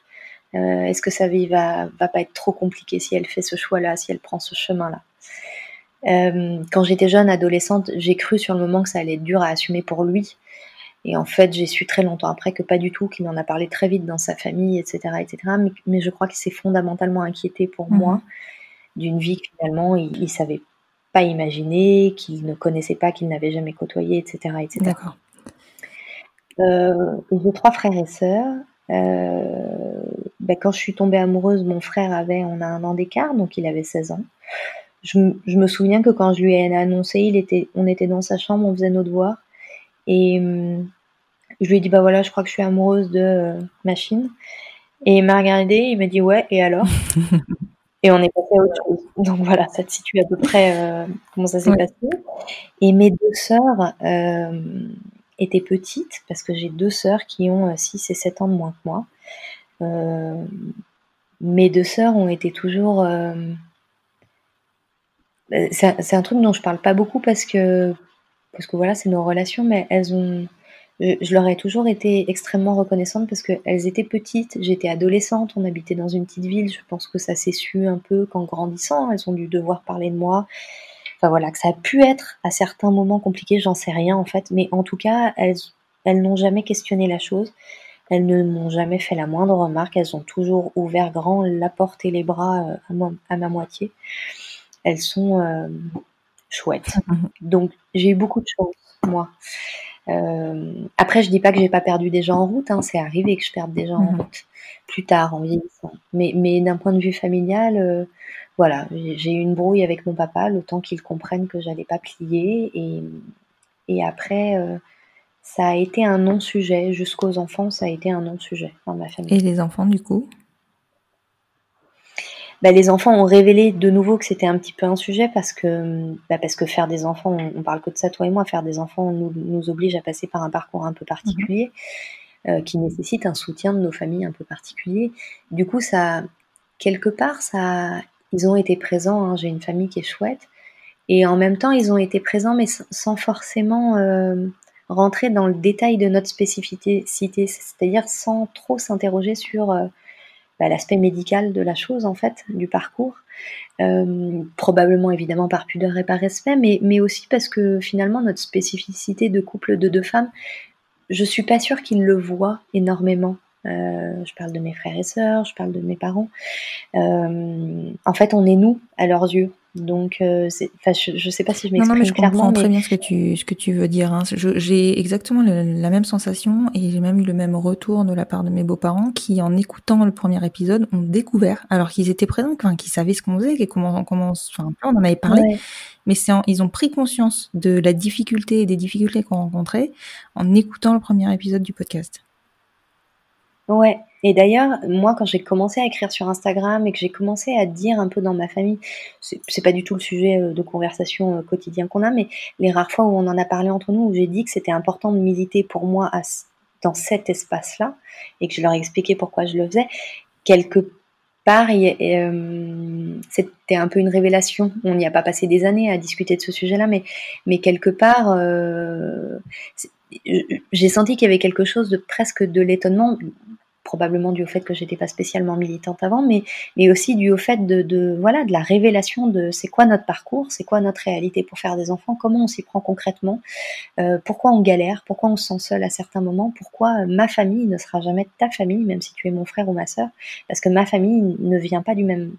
est-ce que sa vie va, va pas être trop compliquée si elle fait ce choix-là, si elle prend ce chemin-là. quand j'étais jeune, adolescente, j'ai cru sur le moment que ça allait être dur à assumer pour lui, et en fait, j'ai su très longtemps après que pas du tout, qu'il en a parlé très vite dans sa famille, etc. etc. Mais, mais je crois qu'il s'est fondamentalement inquiété pour mhm. moi d'une vie que finalement il, ne savait pas imaginer, qu'il ne connaissait pas, qu'il n'avait jamais côtoyé, etc. etc. D'accord. Euh, j'ai trois frères et sœurs. Euh, ben, quand je suis tombée amoureuse, mon frère avait, on a un an d'écart, donc il avait 16 ans. Je, je, me souviens que quand je lui ai annoncé, il était, on était dans sa chambre, on faisait nos devoirs. Et hum, je lui ai dit, bah voilà, je crois que je suis amoureuse de euh, machine. Et il m'a regardé, il m'a dit, ouais, et alors? Et on est passé à autre chose. Donc voilà, ça te situe à peu près euh, comment ça s'est passé. Et mes deux sœurs euh, étaient petites, parce que j'ai deux sœurs qui ont 6 et 7 ans de moins que moi. mes deux sœurs ont été toujours... c'est un truc dont je parle pas beaucoup parce que parce que voilà, c'est nos relations, mais elles ont. Je, leur ai toujours été extrêmement reconnaissante parce qu'elles étaient petites, j'étais adolescente, on habitait dans une petite ville, je pense que ça s'est su un peu qu'en grandissant, elles ont dû devoir parler de moi. Enfin voilà, que ça a pu être à certains moments compliqué, j'en sais rien en fait, mais en tout cas, elles, elles n'ont jamais questionné la chose, elles ne m'ont jamais fait la moindre remarque, elles ont toujours ouvert grand la porte et les bras euh, à, ma moitié. Elles sont, euh, chouette. Donc j'ai eu beaucoup de chance moi. Euh, après, je dis pas que j'ai pas perdu des gens en route, hein, c'est arrivé que je perde des gens en Mhm. route plus tard en vieillissant. Mais, mais d'un point de vue familial, euh, voilà, j'ai j'ai eu une brouille avec mon papa, le temps qu'il comprenne que j'allais pas plier. Et, et après, euh, ça a été un non-sujet. Jusqu'aux enfants, ça a été un non-sujet dans ma famille. Et les enfants, du coup? Bah, les enfants ont révélé de nouveau que c'était un petit peu un sujet parce que, bah, parce que faire des enfants, on, on parle que de ça toi et moi, faire des enfants nous, nous oblige à passer par un parcours un peu particulier euh, qui nécessite un soutien de nos familles un peu particulier. Du coup, ça, quelque part, ça, ils ont été présents. hein. J'ai une famille qui est chouette et en même temps, ils ont été présents, mais sans, sans forcément euh, rentrer dans le détail de notre spécificité, c'est-à-dire sans trop s'interroger sur euh, bah, l'aspect médical de la chose, en fait, du parcours. Euh, probablement évidemment par pudeur et par respect, mais, aussi parce que finalement notre spécificité de couple de deux femmes, je suis pas sûre qu'ils le voient énormément. Euh, je parle de mes frères et sœurs, je parle de mes parents. Euh, en fait, on est nous à leurs yeux. Donc, euh, je, je sais pas si je Non, non, m'exprime mais je comprends clairement, très bien ce que tu, ce que tu veux dire. hein. J'ai exactement le- la même sensation et j'ai même eu le même retour de la part de mes beaux-parents qui, en écoutant le premier épisode, ont découvert, alors qu'ils étaient présents, enfin, qu'ils savaient ce qu'on faisait, et comment, comment, enfin, on en avait parlé, Ouais. mais en- ils ont pris conscience de la difficulté et des difficultés qu'on rencontrait en écoutant le premier épisode du podcast. Ouais. Et d'ailleurs, moi, quand j'ai commencé à écrire sur Instagram et que j'ai commencé à dire un peu dans ma famille, c'est pas du tout le sujet euh, de conversation euh, quotidien qu'on a, mais les rares fois où on en a parlé entre nous, où j'ai dit que c'était important de militer pour moi dans cet espace-là et que je leur ai expliqué pourquoi je le faisais, quelque part, euh, c'était un peu une révélation. On n'y a pas passé des années à discuter de ce sujet-là, mais, quelque part, j'ai senti qu'il y avait quelque chose de presque de l'étonnement, probablement dû au fait que j'étais pas spécialement militante avant, mais, mais aussi dû au fait de, de voilà de la révélation de c'est quoi notre parcours, c'est quoi notre réalité pour faire des enfants, comment on s'y prend concrètement, euh, pourquoi on galère, pourquoi on se sent seul à certains moments, pourquoi ma famille ne sera jamais ta famille, même si tu es mon frère ou ma sœur, parce que ma famille ne vient pas du même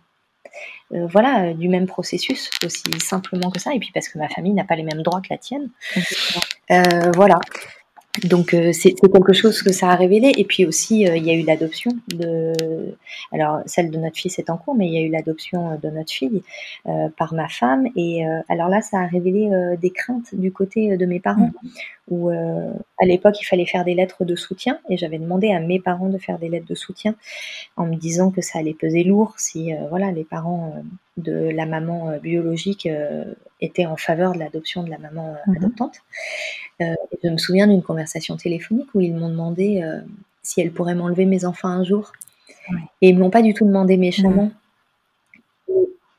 euh, voilà, euh, du même processus, aussi simplement que ça, et puis parce que ma famille n'a pas les mêmes droits que la tienne. Euh, voilà. Donc euh, c'est quelque chose que ça a révélé. Et puis aussi, euh, il y a eu l'adoption de... Alors, celle de notre fils est en cours, mais il y a eu l'adoption euh, de notre fille euh, par ma femme. Et euh, alors là, ça a révélé euh, des craintes du côté de mes parents, où euh, à l'époque, il fallait faire des lettres de soutien. Et j'avais demandé à mes parents de faire des lettres de soutien en me disant que ça allait peser lourd si euh, voilà, les parents euh, de la maman euh, biologique euh, étaient en faveur de l'adoption de la maman euh, Mhm. adoptante. Je me souviens d'une conversation téléphonique où ils m'ont demandé si elles pourraient m'enlever mes enfants un jour. Ouais. Et ils me l'ont pas du tout demandé méchamment.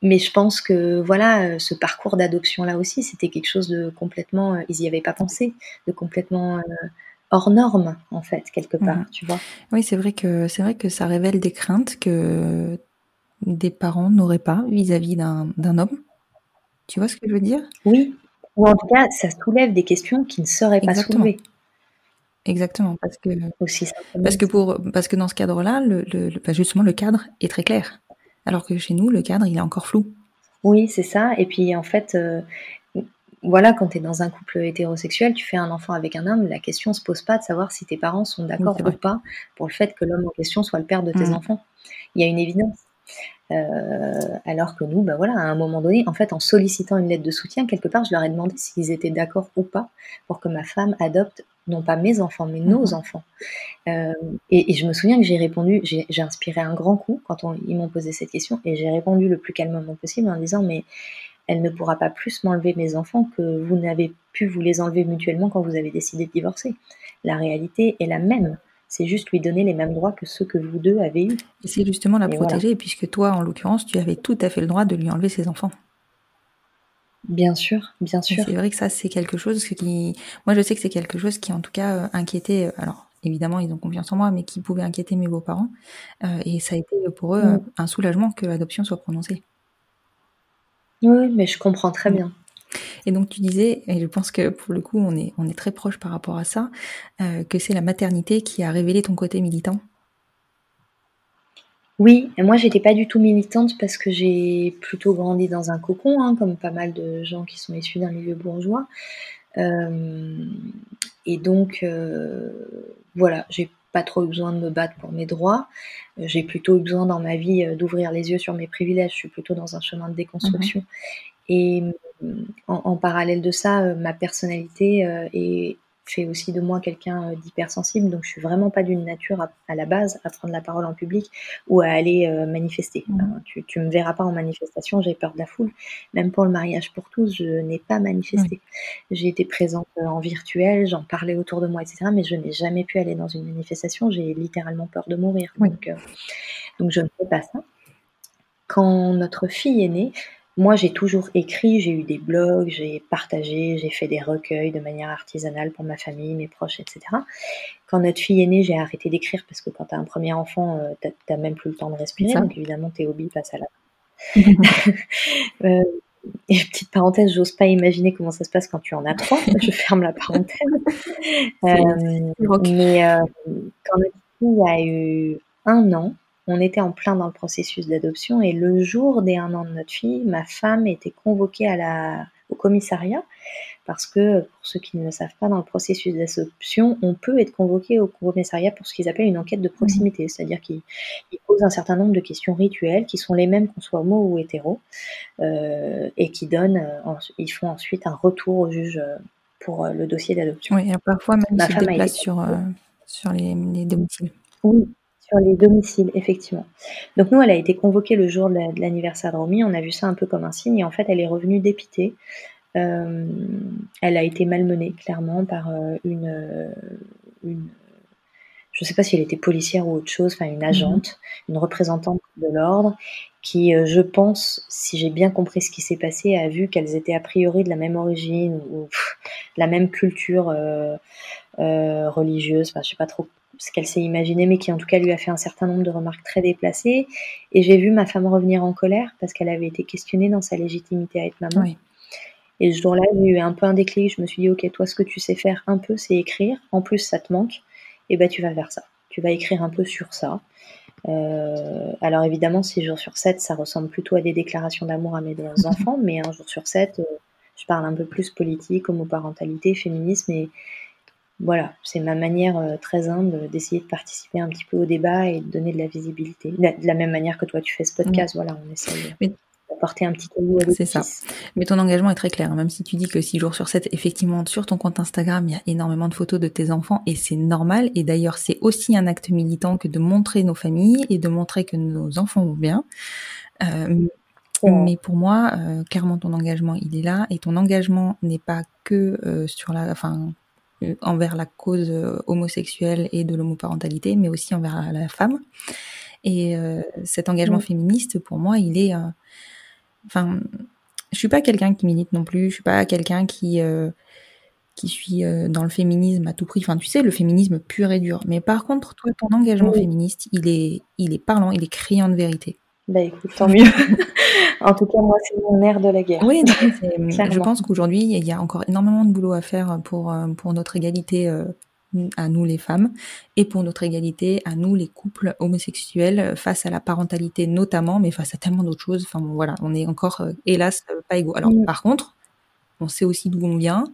Mais je pense que voilà, ce parcours d'adoption là aussi, c'était quelque chose de complètement, ils y avaient pas pensé, de complètement euh, hors norme en fait quelque part, Mhm. tu vois. Oui, c'est vrai que c'est vrai que ça révèle des craintes que des parents n'auraient pas vis-à-vis d'un d'un homme. Tu vois ce que je veux dire? Oui. Ou en tout cas, ça soulève des questions qui ne seraient pas Exactement. soulevées Exactement, parce que aussi parce que pour parce que dans ce cadre-là, le, le, le- bah, justement le cadre est très clair, alors que chez nous le cadre il est encore flou. Oui, c'est ça. Et puis en fait, euh, voilà, quand tu es dans un couple hétérosexuel, tu fais un enfant avec un homme, la question se pose pas de savoir si tes parents sont d'accord ou pas pour le fait que l'homme en question soit le père de tes Mhm. enfants. Il y a une évidence. Euh, alors que nous, bah voilà, à un moment donné, en fait, en sollicitant une lettre de soutien, quelque part, je leur ai demandé s'ils étaient d'accord ou pas pour que ma femme adopte non pas mes enfants, mais nos Mhm. enfants. Euh, et, et je me souviens que j'ai répondu, j'ai j'ai inspiré un grand coup quand on- ils m'ont posé cette question, et j'ai répondu le plus calmement possible en disant mais elle ne pourra pas plus m'enlever mes enfants que vous n'avez pu vous les enlever mutuellement quand vous avez décidé de divorcer. La réalité est la même. C'est juste lui donner les mêmes droits que ceux que vous deux avez eus. Et c'est justement la Et protéger, puisque toi, en l'occurrence, tu avais tout à fait le droit de lui enlever ses enfants. Bien sûr, bien sûr. C'est vrai que ça, c'est quelque chose qui, moi, je sais que c'est quelque chose qui, en tout cas, euh, inquiétait. euh, Alors, évidemment, ils ont confiance en moi, mais qui pouvait inquiéter mes beaux-parents. Euh, et ça a été pour eux Mm. un soulagement que l'adoption soit prononcée. Oui, mais je comprends très Mm. bien. Et donc, tu disais, et je pense que pour le coup, on est, on est très proche par rapport à ça, euh, que c'est la maternité qui a révélé ton côté militant. Oui, moi j'étais pas du tout militante parce que j'ai plutôt grandi dans un cocon, hein, comme pas mal de gens qui sont issus d'un milieu bourgeois. et donc, voilà, j'ai pas trop eu besoin de me battre pour mes droits. J'ai plutôt eu besoin dans ma vie d'ouvrir les yeux sur mes privilèges. Je suis plutôt dans un chemin de déconstruction. Mmh et en, parallèle de ça, ma personnalité est fait aussi de moi quelqu'un euh, d'hypersensible, donc je suis vraiment pas d'une nature à, la base à prendre la parole en public ou à aller euh, manifester. Mmh. tu, tu me verras pas en manifestation, j'ai peur de la foule. Même pour le mariage pour tous, je n'ai pas manifesté. J'ai été présente euh, en virtuel, j'en parlais autour de moi, etc. Mais je n'ai jamais pu aller dans une manifestation. J'ai littéralement peur de mourir. Donc, donc je ne fais pas ça. Quand notre fille est née, moi, j'ai toujours écrit, j'ai eu des blogs, j'ai partagé, j'ai fait des recueils de manière artisanale pour ma famille, mes proches, etc. Quand notre fille est née, j'ai arrêté d'écrire parce que quand tu as un premier enfant, euh, tu n'as même plus le temps de respirer. Donc évidemment, tes hobbies passent à la euh, et petite parenthèse, j'ose pas imaginer comment ça se passe quand tu en as trois. Je ferme la parenthèse. Euh, mais quand notre fille a eu un an, on était en plein dans le processus d'adoption et le jour des un an de notre fille, ma femme était convoquée à la, au commissariat parce que, pour ceux qui ne le savent pas, dans le processus d'adoption, on peut être convoqué au commissariat pour ce qu'ils appellent une enquête de proximité, c'est-à-dire qu'ils posent un certain nombre de questions rituelles qui sont les mêmes qu'on soit homo ou hétéro euh, et qui donnent, euh, ils font ensuite un retour au juge euh, pour le dossier d'adoption. Oui, et parfois même ma femme déplace sur, sur les, les domiciles. Oui, sur les domiciles, effectivement. Donc nous, elle a été convoquée le jour de l'anniversaire de Romy. On a vu ça un peu comme un signe. Et en fait, elle est revenue dépitée. Euh, elle a été malmenée, clairement, par euh, une, une je ne sais pas si elle était policière ou autre chose, enfin une agente, mhm. une représentante de l'ordre, qui, euh, je pense, si j'ai bien compris ce qui s'est passé, a vu qu'elles étaient a priori de la même origine ou de la même culture religieuse. Enfin, je sais pas trop ce qu'elle s'est imaginé, mais qui en tout cas lui a fait un certain nombre de remarques très déplacées. Et j'ai vu ma femme revenir en colère parce qu'elle avait été questionnée dans sa légitimité à être maman. Et ce jour-là, j'ai eu un peu un déclic. Je me suis dit, ok, toi, ce que tu sais faire un peu, c'est écrire. En plus, ça te manque. Et ben, tu vas vers ça. Tu vas écrire un peu sur ça. Euh, alors évidemment, 6 jours sur 7, ça ressemble plutôt à des déclarations d'amour à mes deux enfants, mais un jour sur 7, euh, je parle un peu plus politique, homoparentalité, féminisme, et, voilà, c'est ma manière euh, très humble d'essayer de participer un petit peu au débat et de donner de la visibilité. De la, même manière que toi, tu fais ce podcast, voilà, on essaye d'apporter un petit caillou à C'est ça. Mais ton engagement est très clair, hein. même si tu dis que 6 jours sur 7, effectivement, sur ton compte Instagram, il y a énormément de photos de tes enfants et c'est normal. Et d'ailleurs, c'est aussi un acte militant que de montrer nos familles et de montrer que nos enfants vont bien. Euh, mais pour moi, euh, clairement, ton engagement, il est là. Et ton engagement n'est pas que sur la, enfin, envers la cause euh, homosexuelle et de l'homoparentalité, mais aussi envers la femme. Et euh, cet engagement féministe, pour moi, il est, enfin, je suis pas quelqu'un qui milite non plus. Je suis pas quelqu'un qui qui suis dans le féminisme à tout prix. Enfin, tu sais, le féminisme pur et dur. Mais par contre, toi, ton engagement féministe, il est, il est parlant, il est criant de vérité. Bah écoute, tant mieux. en tout cas, moi, c'est mon air de la guerre. Oui, je pense qu'aujourd'hui, il y a encore énormément de boulot à faire pour, euh, pour notre égalité euh, à nous les femmes et pour notre égalité à nous les couples homosexuels face à la parentalité notamment, mais face à tellement d'autres choses. Enfin bon, voilà, on est encore, euh, hélas, pas égaux. Alors mm. par contre, on sait aussi d'où on vient,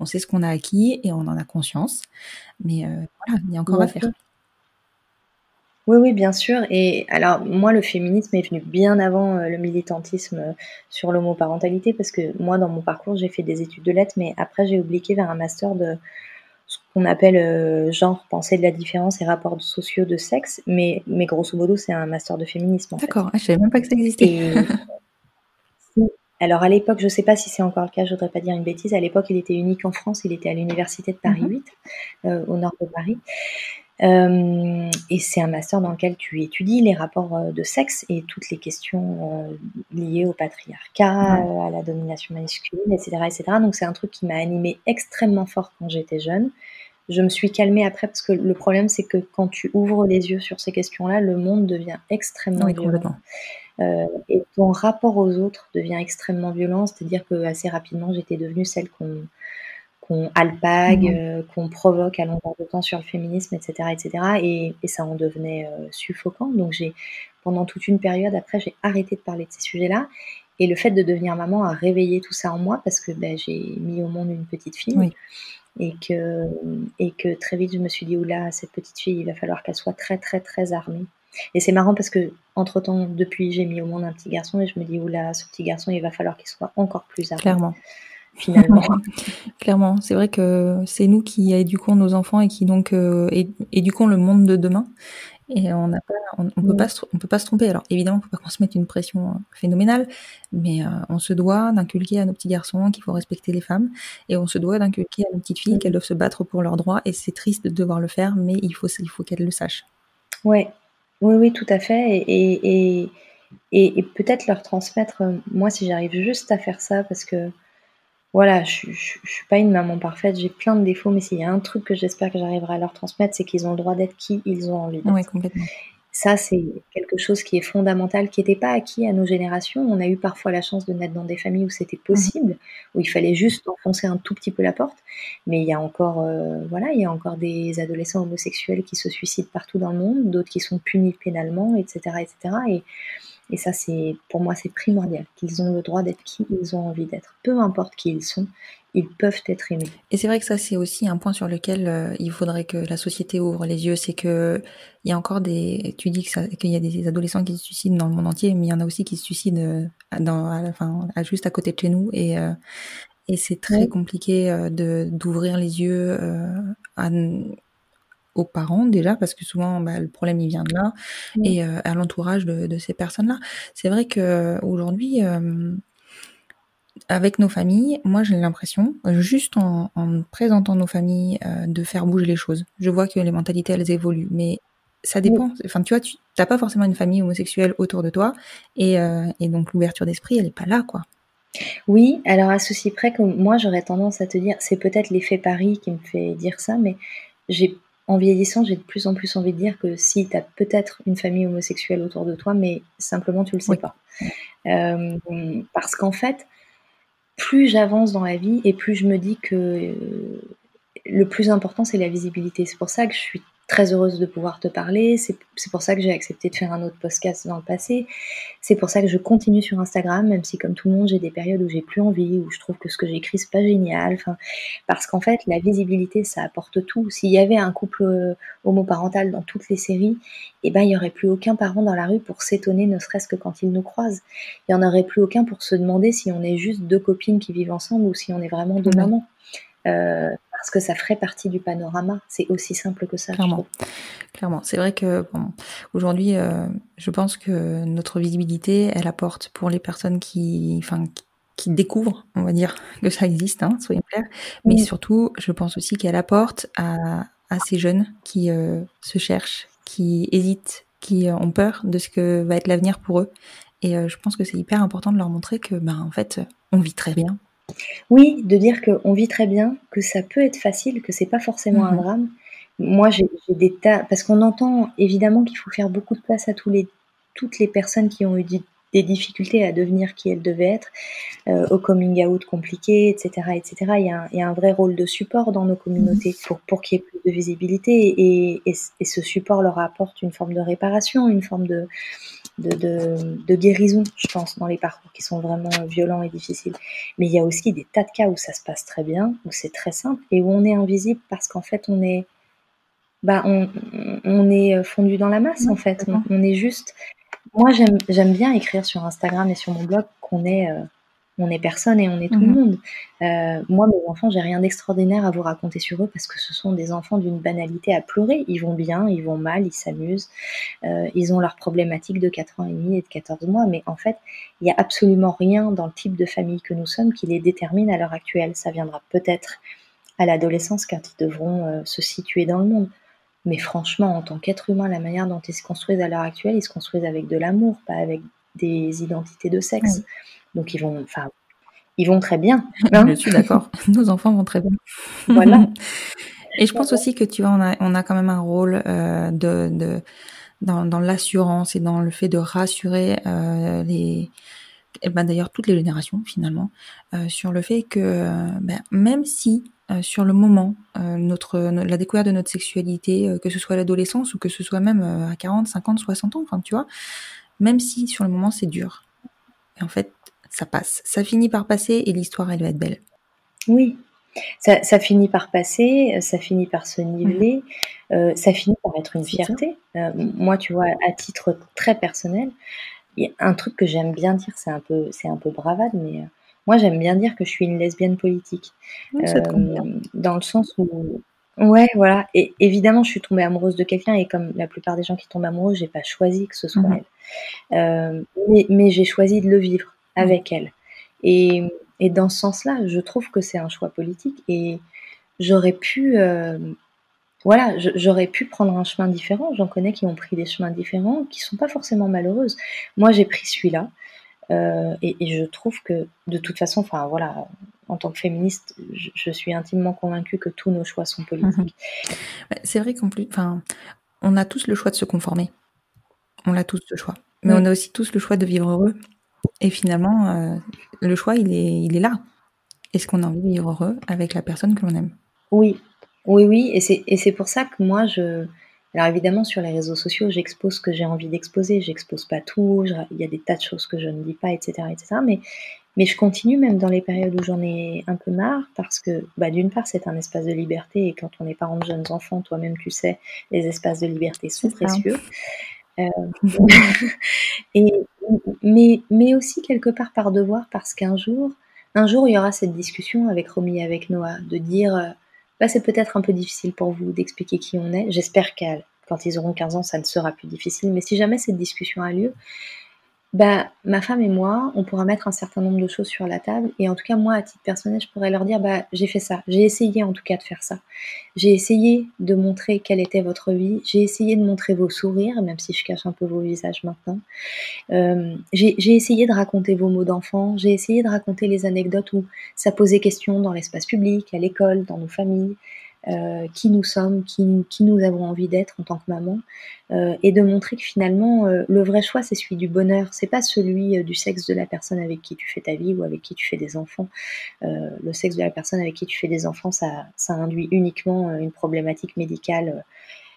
on sait ce qu'on a acquis et on en a conscience. Mais voilà, il y a encore à faire. Oui, oui, bien sûr. Et alors, moi, le féminisme est venu bien avant euh, le militantisme euh, sur l'homoparentalité, parce que moi, dans mon parcours, j'ai fait des études de lettres, mais après, j'ai obliqué vers un master de ce qu'on appelle euh, genre, pensée de la différence et rapports sociaux de sexe, mais, mais grosso modo, c'est un master de féminisme. D'accord, ah, je savais même pas que ça existait. alors, à l'époque, je ne sais pas si c'est encore le cas, je voudrais pas dire une bêtise, à l'époque, il était unique en France, il était à l'université de Paris 8, mhm. au nord de Paris. Euh, et c'est un master dans lequel tu étudies les rapports euh, de sexe et toutes les questions euh, liées au patriarcat, à la domination masculine, etc. etc. Donc c'est un truc qui m'a animé extrêmement fort quand j'étais jeune. Je me suis calmée après parce que le problème c'est que quand tu ouvres les yeux sur ces questions-là, le monde devient extrêmement violent. Euh, et ton rapport aux autres devient extrêmement violent, c'est-à-dire que assez rapidement j'étais devenue celle qu'on qu'on alpague, mmh. euh, qu'on provoque à longueur de temps sur le féminisme, etc., etc. Et, ça en devenait euh, suffocant. Donc j'ai, pendant toute une période après, j'ai arrêté de parler de ces sujets-là. et le fait de devenir maman a réveillé tout ça en moi parce que ben, j'ai mis au monde une petite fille. Et que, et que très vite, je me suis dit, oula, cette petite fille, il va falloir qu'elle soit très, très, très armée. Et c'est marrant parce que, entre temps, depuis, j'ai mis au monde un petit garçon et je me dis, oula, ce petit garçon, il va falloir qu'il soit encore plus armé. Clairement. Finalement. Clairement. C'est vrai que c'est nous qui éduquons nos enfants et qui donc euh, éduquons le monde de demain. Et on n'a pas, on, peut pas, se, on peut pas se tromper. Alors évidemment, on peut pas qu'on se mette une pression euh, phénoménale, mais euh, on se doit d'inculquer à nos petits garçons qu'il faut respecter les femmes, et on se doit d'inculquer à nos petites filles qu'elles doivent se battre pour leurs droits. Et c'est triste de devoir le faire, mais il faut, il faut qu'elles le sachent. Ouais, oui, oui, tout à fait. Et, et, et, et peut-être leur transmettre. Euh, moi, si j'arrive juste à faire ça, parce que voilà, je, je, suis pas une maman parfaite, j'ai plein de défauts, mais s'il y a un truc que j'espère que j'arriverai à leur transmettre, c'est qu'ils ont le droit d'être qui ils ont envie d'être. Oui, complètement. Ça, c'est quelque chose qui est fondamental, qui n'était pas acquis à nos générations. On a eu parfois la chance de naître dans des familles où c'était possible, mmh. où il fallait juste enfoncer un tout petit peu la porte. Mais il y a encore, euh, voilà, il y a encore des adolescents homosexuels qui se suicident partout dans le monde, d'autres qui sont punis pénalement, etc., etc. Et et ça, c'est pour moi, c'est primordial qu'ils ont le droit d'être qui ils ont envie d'être. Peu importe qui ils sont, ils peuvent être aimés. Et c'est vrai que ça, c'est aussi un point sur lequel euh, il faudrait que la société ouvre les yeux. C'est que il y a encore des, tu dis qu'il y a des adolescents qui se suicident dans le monde entier, mais il y en a aussi qui se suicident euh, dans, à, enfin, juste à côté de chez nous. Et euh, et c'est très compliqué de d'ouvrir les yeux à, aux parents déjà parce que souvent bah, le problème il vient de là et euh, à l'entourage de, de, ces personnes-là. C'est vrai que aujourd'hui euh, avec nos familles, moi j'ai l'impression, juste en, en, présentant nos familles, euh, de faire bouger les choses. Je vois que les mentalités elles évoluent, mais ça dépend. Enfin, tu vois, tu n'as pas forcément une famille homosexuelle autour de toi, et, euh, et donc l'ouverture d'esprit, elle est pas là, quoi. Oui, alors à ceci près que moi j'aurais tendance à te dire, c'est peut-être l'effet Paris qui me fait dire ça, mais j'ai en vieillissant, j'ai de plus en plus envie de dire que si tu as peut-être une famille homosexuelle autour de toi, mais simplement tu le sais pas. Euh, parce qu'en fait, plus j'avance dans la vie et plus je me dis que euh, le plus important c'est la visibilité. C'est pour ça que je suis très heureuse de pouvoir te parler. C'est pour ça que j'ai accepté de faire un autre podcast dans le passé. C'est pour ça que je continue sur Instagram, même si comme tout le monde, j'ai des périodes où j'ai plus envie, où je trouve que ce que j'écris c'est pas génial. Enfin, parce qu'en fait, la visibilité, ça apporte tout. S'il y avait un couple euh, homoparental dans toutes les séries, eh ben, il y aurait plus aucun parent dans la rue pour s'étonner, ne serait-ce que quand il nous croise. Il y en aurait plus aucun pour se demander si on est juste deux copines qui vivent ensemble ou si on est vraiment deux mamans. Euh, parce que ça ferait partie du panorama. C'est aussi simple que ça. Clairement. Clairement. C'est vrai que bon, aujourd'hui, euh, je pense que notre visibilité, elle apporte pour les personnes qui, enfin, qui découvrent, on va dire, que ça existe, hein, soyons clairs. Mais surtout, je pense aussi qu'elle apporte à, à, ces jeunes qui euh, se cherchent, qui hésitent, qui ont peur de ce que va être l'avenir pour eux. Et je pense que c'est hyper important de leur montrer que, ben, en fait, on vit très bien, oui, de dire qu'on vit très bien, que ça peut être facile, que c'est pas forcément un mmh drame. Moi, j'ai des tas parce qu'on entend évidemment qu'il faut faire beaucoup de place à tous les toutes les personnes qui ont eu des difficultés à devenir qui elles devaient être, euh, au coming out compliqué, etc., etc. Il y, a un, il y, a un, vrai rôle de support dans nos communautés mmh pour, pour qu'il y ait plus de visibilité et, et, et, ce support leur apporte une forme de réparation, une forme de, de, de, de, guérison, je pense, dans les parcours qui sont vraiment violents et difficiles. Mais il y a aussi des tas de cas où ça se passe très bien, où c'est très simple et où on est invisible parce qu'en fait on est, bah on, on est fondu dans la masse en fait. On, est juste. Moi j'aime bien écrire sur Instagram et sur mon blog qu'on est euh, on est personne et on est tout le mhm. monde. Euh, moi, mes enfants, j'ai rien d'extraordinaire à vous raconter sur eux parce que ce sont des enfants d'une banalité à pleurer. Ils vont bien, ils vont mal, ils s'amusent, euh, ils ont leurs problématiques de 4 ans et demi et de 14 mois, mais en fait, il n'y a absolument rien dans le type de famille que nous sommes qui les détermine à l'heure actuelle. Ça viendra peut-être à l'adolescence quand ils devront se situer dans le monde. Mais franchement, en tant qu'être humain, la manière dont ils se construisent à l'heure actuelle, ils se construisent avec de l'amour, pas avec des identités de sexe. Donc ils vont, enfin, ils vont très bien. Hein. je suis d'accord. Nos enfants vont très bien. Voilà. Et je pense aussi que tu vois, on a, on a quand même un rôle euh, de, de, dans, dans l'assurance et dans le fait de rassurer euh, les, eh ben d'ailleurs toutes les générations finalement, euh, sur le fait que ben, même si euh, sur le moment, euh, notre, la découverte de notre sexualité, que ce soit à l'adolescence ou que ce soit même à 40, 50, 60 ans, enfin tu vois, même si sur le moment c'est dur. Et en fait, ça passe. Ça finit par passer et l'histoire, elle va être belle. Oui, ça, finit par passer, ça finit par se niveler, mmh. ça finit par être une fierté. moi, tu vois, à titre très personnel, il y a un truc que j'aime bien dire, c'est un peu, c'est un peu bravade, mais moi, j'aime bien dire que je suis une lesbienne politique. dans le sens où Ouais, voilà. Et évidemment, je suis tombée amoureuse de quelqu'un et comme la plupart des gens qui tombent amoureux, j'ai pas choisi que ce soit mmh elle. Euh, mais, mais j'ai choisi de le vivre mmh. avec elle. Et, et dans ce sens-là, je trouve que c'est un choix politique et j'aurais pu, euh, voilà, j'aurais pu prendre un chemin différent. J'en connais qui ont pris des chemins différents, qui sont pas forcément malheureuses. Moi, j'ai pris celui-là. Euh, et, et, je trouve que de toute façon, enfin voilà, en tant que féministe, je, suis intimement convaincue que tous nos choix sont politiques. Mhm. C'est vrai qu'en plus, enfin, on a tous le choix de se conformer. On a tous le choix. Mais on a aussi tous le choix de vivre heureux. Et finalement, euh, le choix, il est, il est là. Est-ce qu'on a envie de vivre heureux avec la personne que l'on aime? Oui, oui, oui. Et c'est pour ça que moi, je. Alors évidemment, sur les réseaux sociaux, j'expose ce que j'ai envie d'exposer. J'expose pas tout. Il y a des tas de choses que je ne dis pas, etc., etc. Mais mais je continue même dans les périodes où j'en ai un peu marre parce que, bah, d'une part, c'est un espace de liberté et quand on est parent de jeunes enfants, toi-même tu sais, les espaces de liberté sont précieux. Euh, et, mais, mais aussi quelque part par devoir parce qu'un jour, un jour il y aura cette discussion avec Romy et avec Noah de dire, euh, bah, c'est peut-être un peu difficile pour vous d'expliquer qui on est. J'espère qu'à quand ils auront 15 ans, ça ne sera plus difficile. Mais si jamais cette discussion a lieu, bah, ma femme et moi, on pourra mettre un certain nombre de choses sur la table. Et en tout cas, moi, à titre personnel, je pourrais leur dire, bah, j'ai fait ça. J'ai essayé en tout cas de faire ça. J'ai essayé de montrer quelle était votre vie. J'ai essayé de montrer vos sourires, même si je cache un peu vos visages maintenant. Euh, j'ai essayé de raconter vos mots d'enfant. J'ai essayé de raconter les anecdotes où ça posait question dans l'espace public, à l'école, dans nos familles. Euh, qui nous sommes, qui, nous avons envie d'être en tant que maman, euh, et de montrer que finalement euh, le vrai choix c'est celui du bonheur, c'est pas celui du sexe de la personne avec qui tu fais ta vie ou avec qui tu fais des enfants. le sexe de la personne avec qui tu fais des enfants, ça, ça induit uniquement une problématique médicale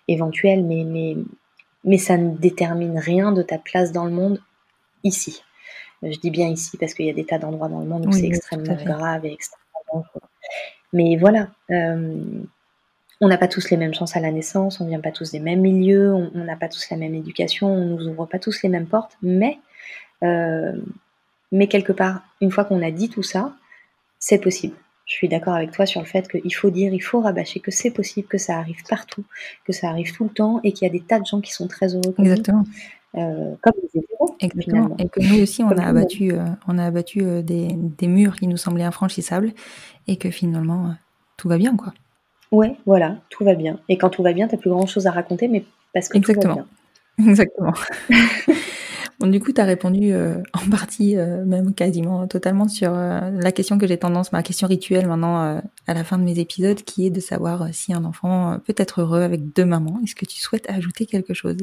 éventuelle, mais, mais, mais ça ne détermine rien de ta place dans le monde ici. Je dis bien ici parce qu'il y a des tas d'endroits dans le monde où c'est extrêmement grave et extrêmement dangereux. Mais voilà, on n'a pas tous les mêmes chances à la naissance, on vient pas tous des mêmes milieux, on n'a pas tous la même éducation, on nous ouvre pas tous les mêmes portes, mais, euh, mais quelque part, une fois qu'on a dit tout ça, c'est possible. Je suis d'accord avec toi sur le fait qu'il faut dire, il faut rabâcher que c'est possible, que ça arrive partout, que ça arrive tout le temps et qu'il y a des tas de gens qui sont très heureux. Comme Exactement. Euh, comme les héros. Exactement. Et que nous aussi, on a, abattu, euh, on a abattu des, des, murs qui nous semblaient infranchissables et que finalement, tout va bien, quoi. Ouais, voilà, tout va bien. Et quand tout va bien, t'as plus grand chose à raconter, mais parce que Exactement. tout va bien. Exactement. bon, du coup, tu as répondu euh, en partie, euh, même quasiment totalement, sur euh, la question que j'ai tendance, ma question rituelle maintenant à la fin de mes épisodes, qui est de savoir si un enfant peut être heureux avec deux mamans. Est-ce que tu souhaites ajouter quelque chose?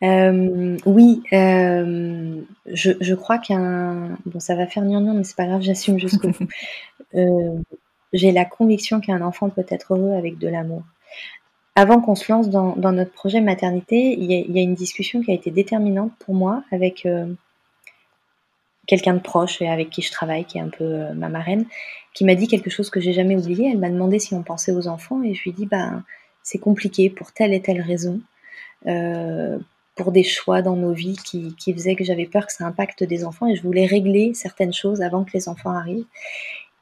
Oui, je, je, crois qu'un bon, ça va faire gnangnan, mais c'est pas grave, j'assume jusqu'au bout. j'ai la conviction qu'un enfant peut être heureux avec de l'amour. Avant qu'on se lance dans, notre projet maternité, il y, a, une discussion qui a été déterminante pour moi avec euh, quelqu'un de proche et avec qui je travaille, qui est un peu euh, ma marraine, qui m'a dit quelque chose que j'ai jamais oublié. Elle m'a demandé si on pensait aux enfants et je lui ai dit bah c'est compliqué pour telle et telle raison, euh, pour des choix dans nos vies qui, qui faisaient que j'avais peur que ça impacte des enfants et je voulais régler certaines choses avant que les enfants arrivent.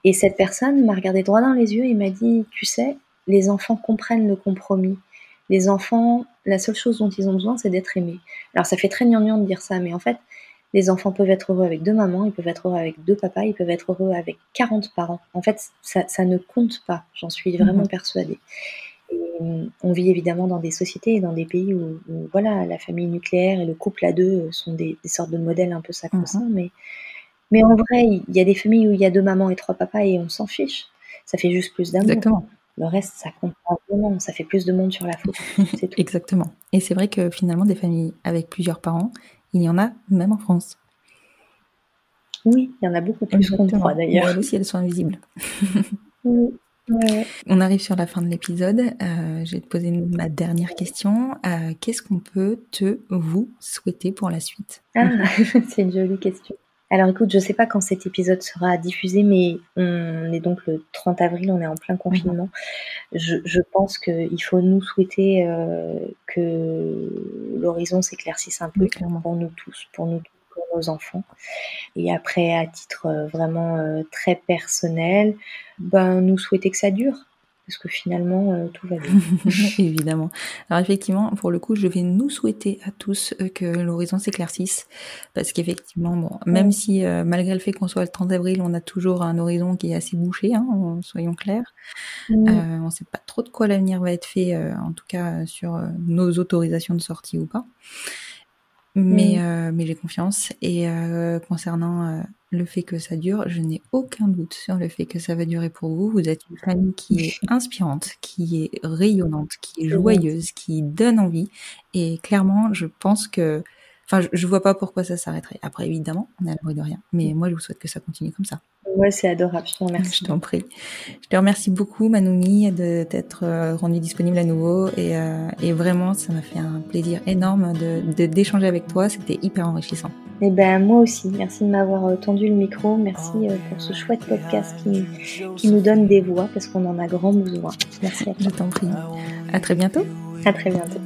Et cette personne m'a regardé droit dans les yeux et m'a dit, tu sais, les enfants comprennent le compromis. Les enfants, la seule chose dont ils ont besoin, c'est d'être aimés. Alors ça fait très gnangnan de dire ça, mais en fait, les enfants peuvent être heureux avec deux mamans, ils peuvent être heureux avec deux papas, ils peuvent être heureux avec 40 parents. En fait, ça, ne compte pas, j'en suis vraiment mhm. persuadée. on vit évidemment dans des sociétés et dans des pays où, voilà, la famille nucléaire et le couple à deux sont des, sortes de modèles un peu sacro-saints, mhm. mais mais en vrai, il y a des familles où il y a deux mamans et trois papas et on s'en fiche. Ça fait juste plus d'amour. Exactement. Le reste, ça compte pas vraiment. Ça fait plus de monde sur la photo. Exactement. Et c'est vrai que finalement, des familles avec plusieurs parents, il y en a même en France. Oui, il y en a beaucoup plus qu'on croit d'ailleurs. Elles aussi, elles sont invisibles. On arrive sur la fin de l'épisode. Euh, je vais te poser ma dernière question. Euh, qu'est-ce qu'on peut te, vous, souhaiter pour la suite? Ah, C'est une jolie question. Alors écoute, je ne sais pas quand cet épisode sera diffusé, mais on est donc le 30 avril, on est en plein confinement. Je, pense qu'il faut nous souhaiter euh, que l'horizon s'éclaircisse un peu pour nous tous, pour nous pour nos enfants. Et après, à titre euh, vraiment euh, très personnel, ben, nous souhaiter que ça dure parce que finalement, euh, tout va bien. Évidemment. Alors effectivement, pour le coup, je vais nous souhaiter à tous euh, que l'horizon s'éclaircisse, parce qu'effectivement, bon, même si euh, malgré le fait qu'on soit le 30 avril, on a toujours un horizon qui est assez bouché, hein, soyons clairs. Mm. on ne sait pas trop de quoi l'avenir va être fait, en tout cas sur nos autorisations de sortie ou pas. Mais, mm. mais j'ai confiance. Et concernant le fait que ça dure, je n'ai aucun doute sur le fait que ça va durer pour vous. Vous êtes une famille qui est inspirante, qui est rayonnante, qui est joyeuse, qui donne envie. Et clairement, je pense que, enfin, je, ne vois pas pourquoi ça s'arrêterait. Après, évidemment, on est à l'abri de rien. Mais moi, je vous souhaite que ça continue comme ça. Ouais, c'est adorable, je te remercie. Je t'en prie. Je te remercie beaucoup, Manoumi, de t'être euh, rendue disponible à nouveau. Et, euh, et vraiment, ça m'a fait un plaisir énorme de d'échanger avec toi. C'était hyper enrichissant. Et eh ben moi aussi, merci de m'avoir euh, tendu le micro, merci pour ce chouette podcast qui, qui nous donne des voix parce qu'on en a grand besoin. Merci à toi. Je t'en prie. À très bientôt. À très bientôt.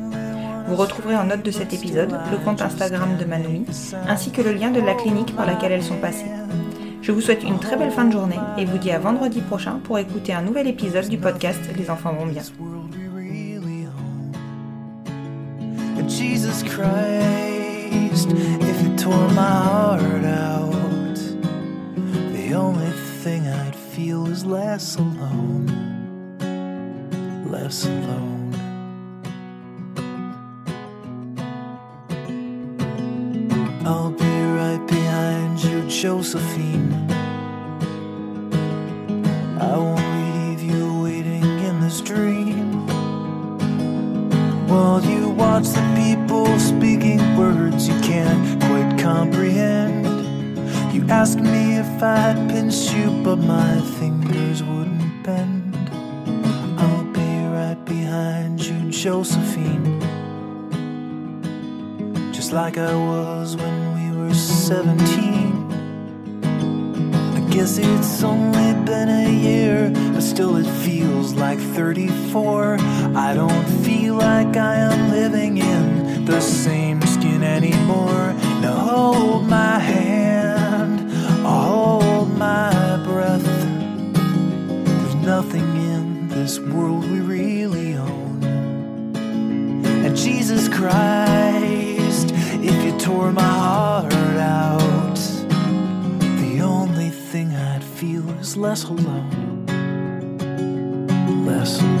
Vous retrouverez en note de cet épisode le compte Instagram de Manoui, ainsi que le lien de la clinique par laquelle elles sont passées. Je vous souhaite une très belle fin de journée et vous dis à vendredi prochain pour écouter un nouvel épisode du podcast Les enfants vont bien. I'll Josephine. I won't leave you waiting in this dream. While you watch the people speaking words you can't quite comprehend. You ask me if I'd pinch you, but my fingers wouldn't bend. I'll be right behind you, Josephine Just like I was when we were 17. Guess it's only been a year, but still it feels like 34. I don't feel like I am living in the same less alone, less alone.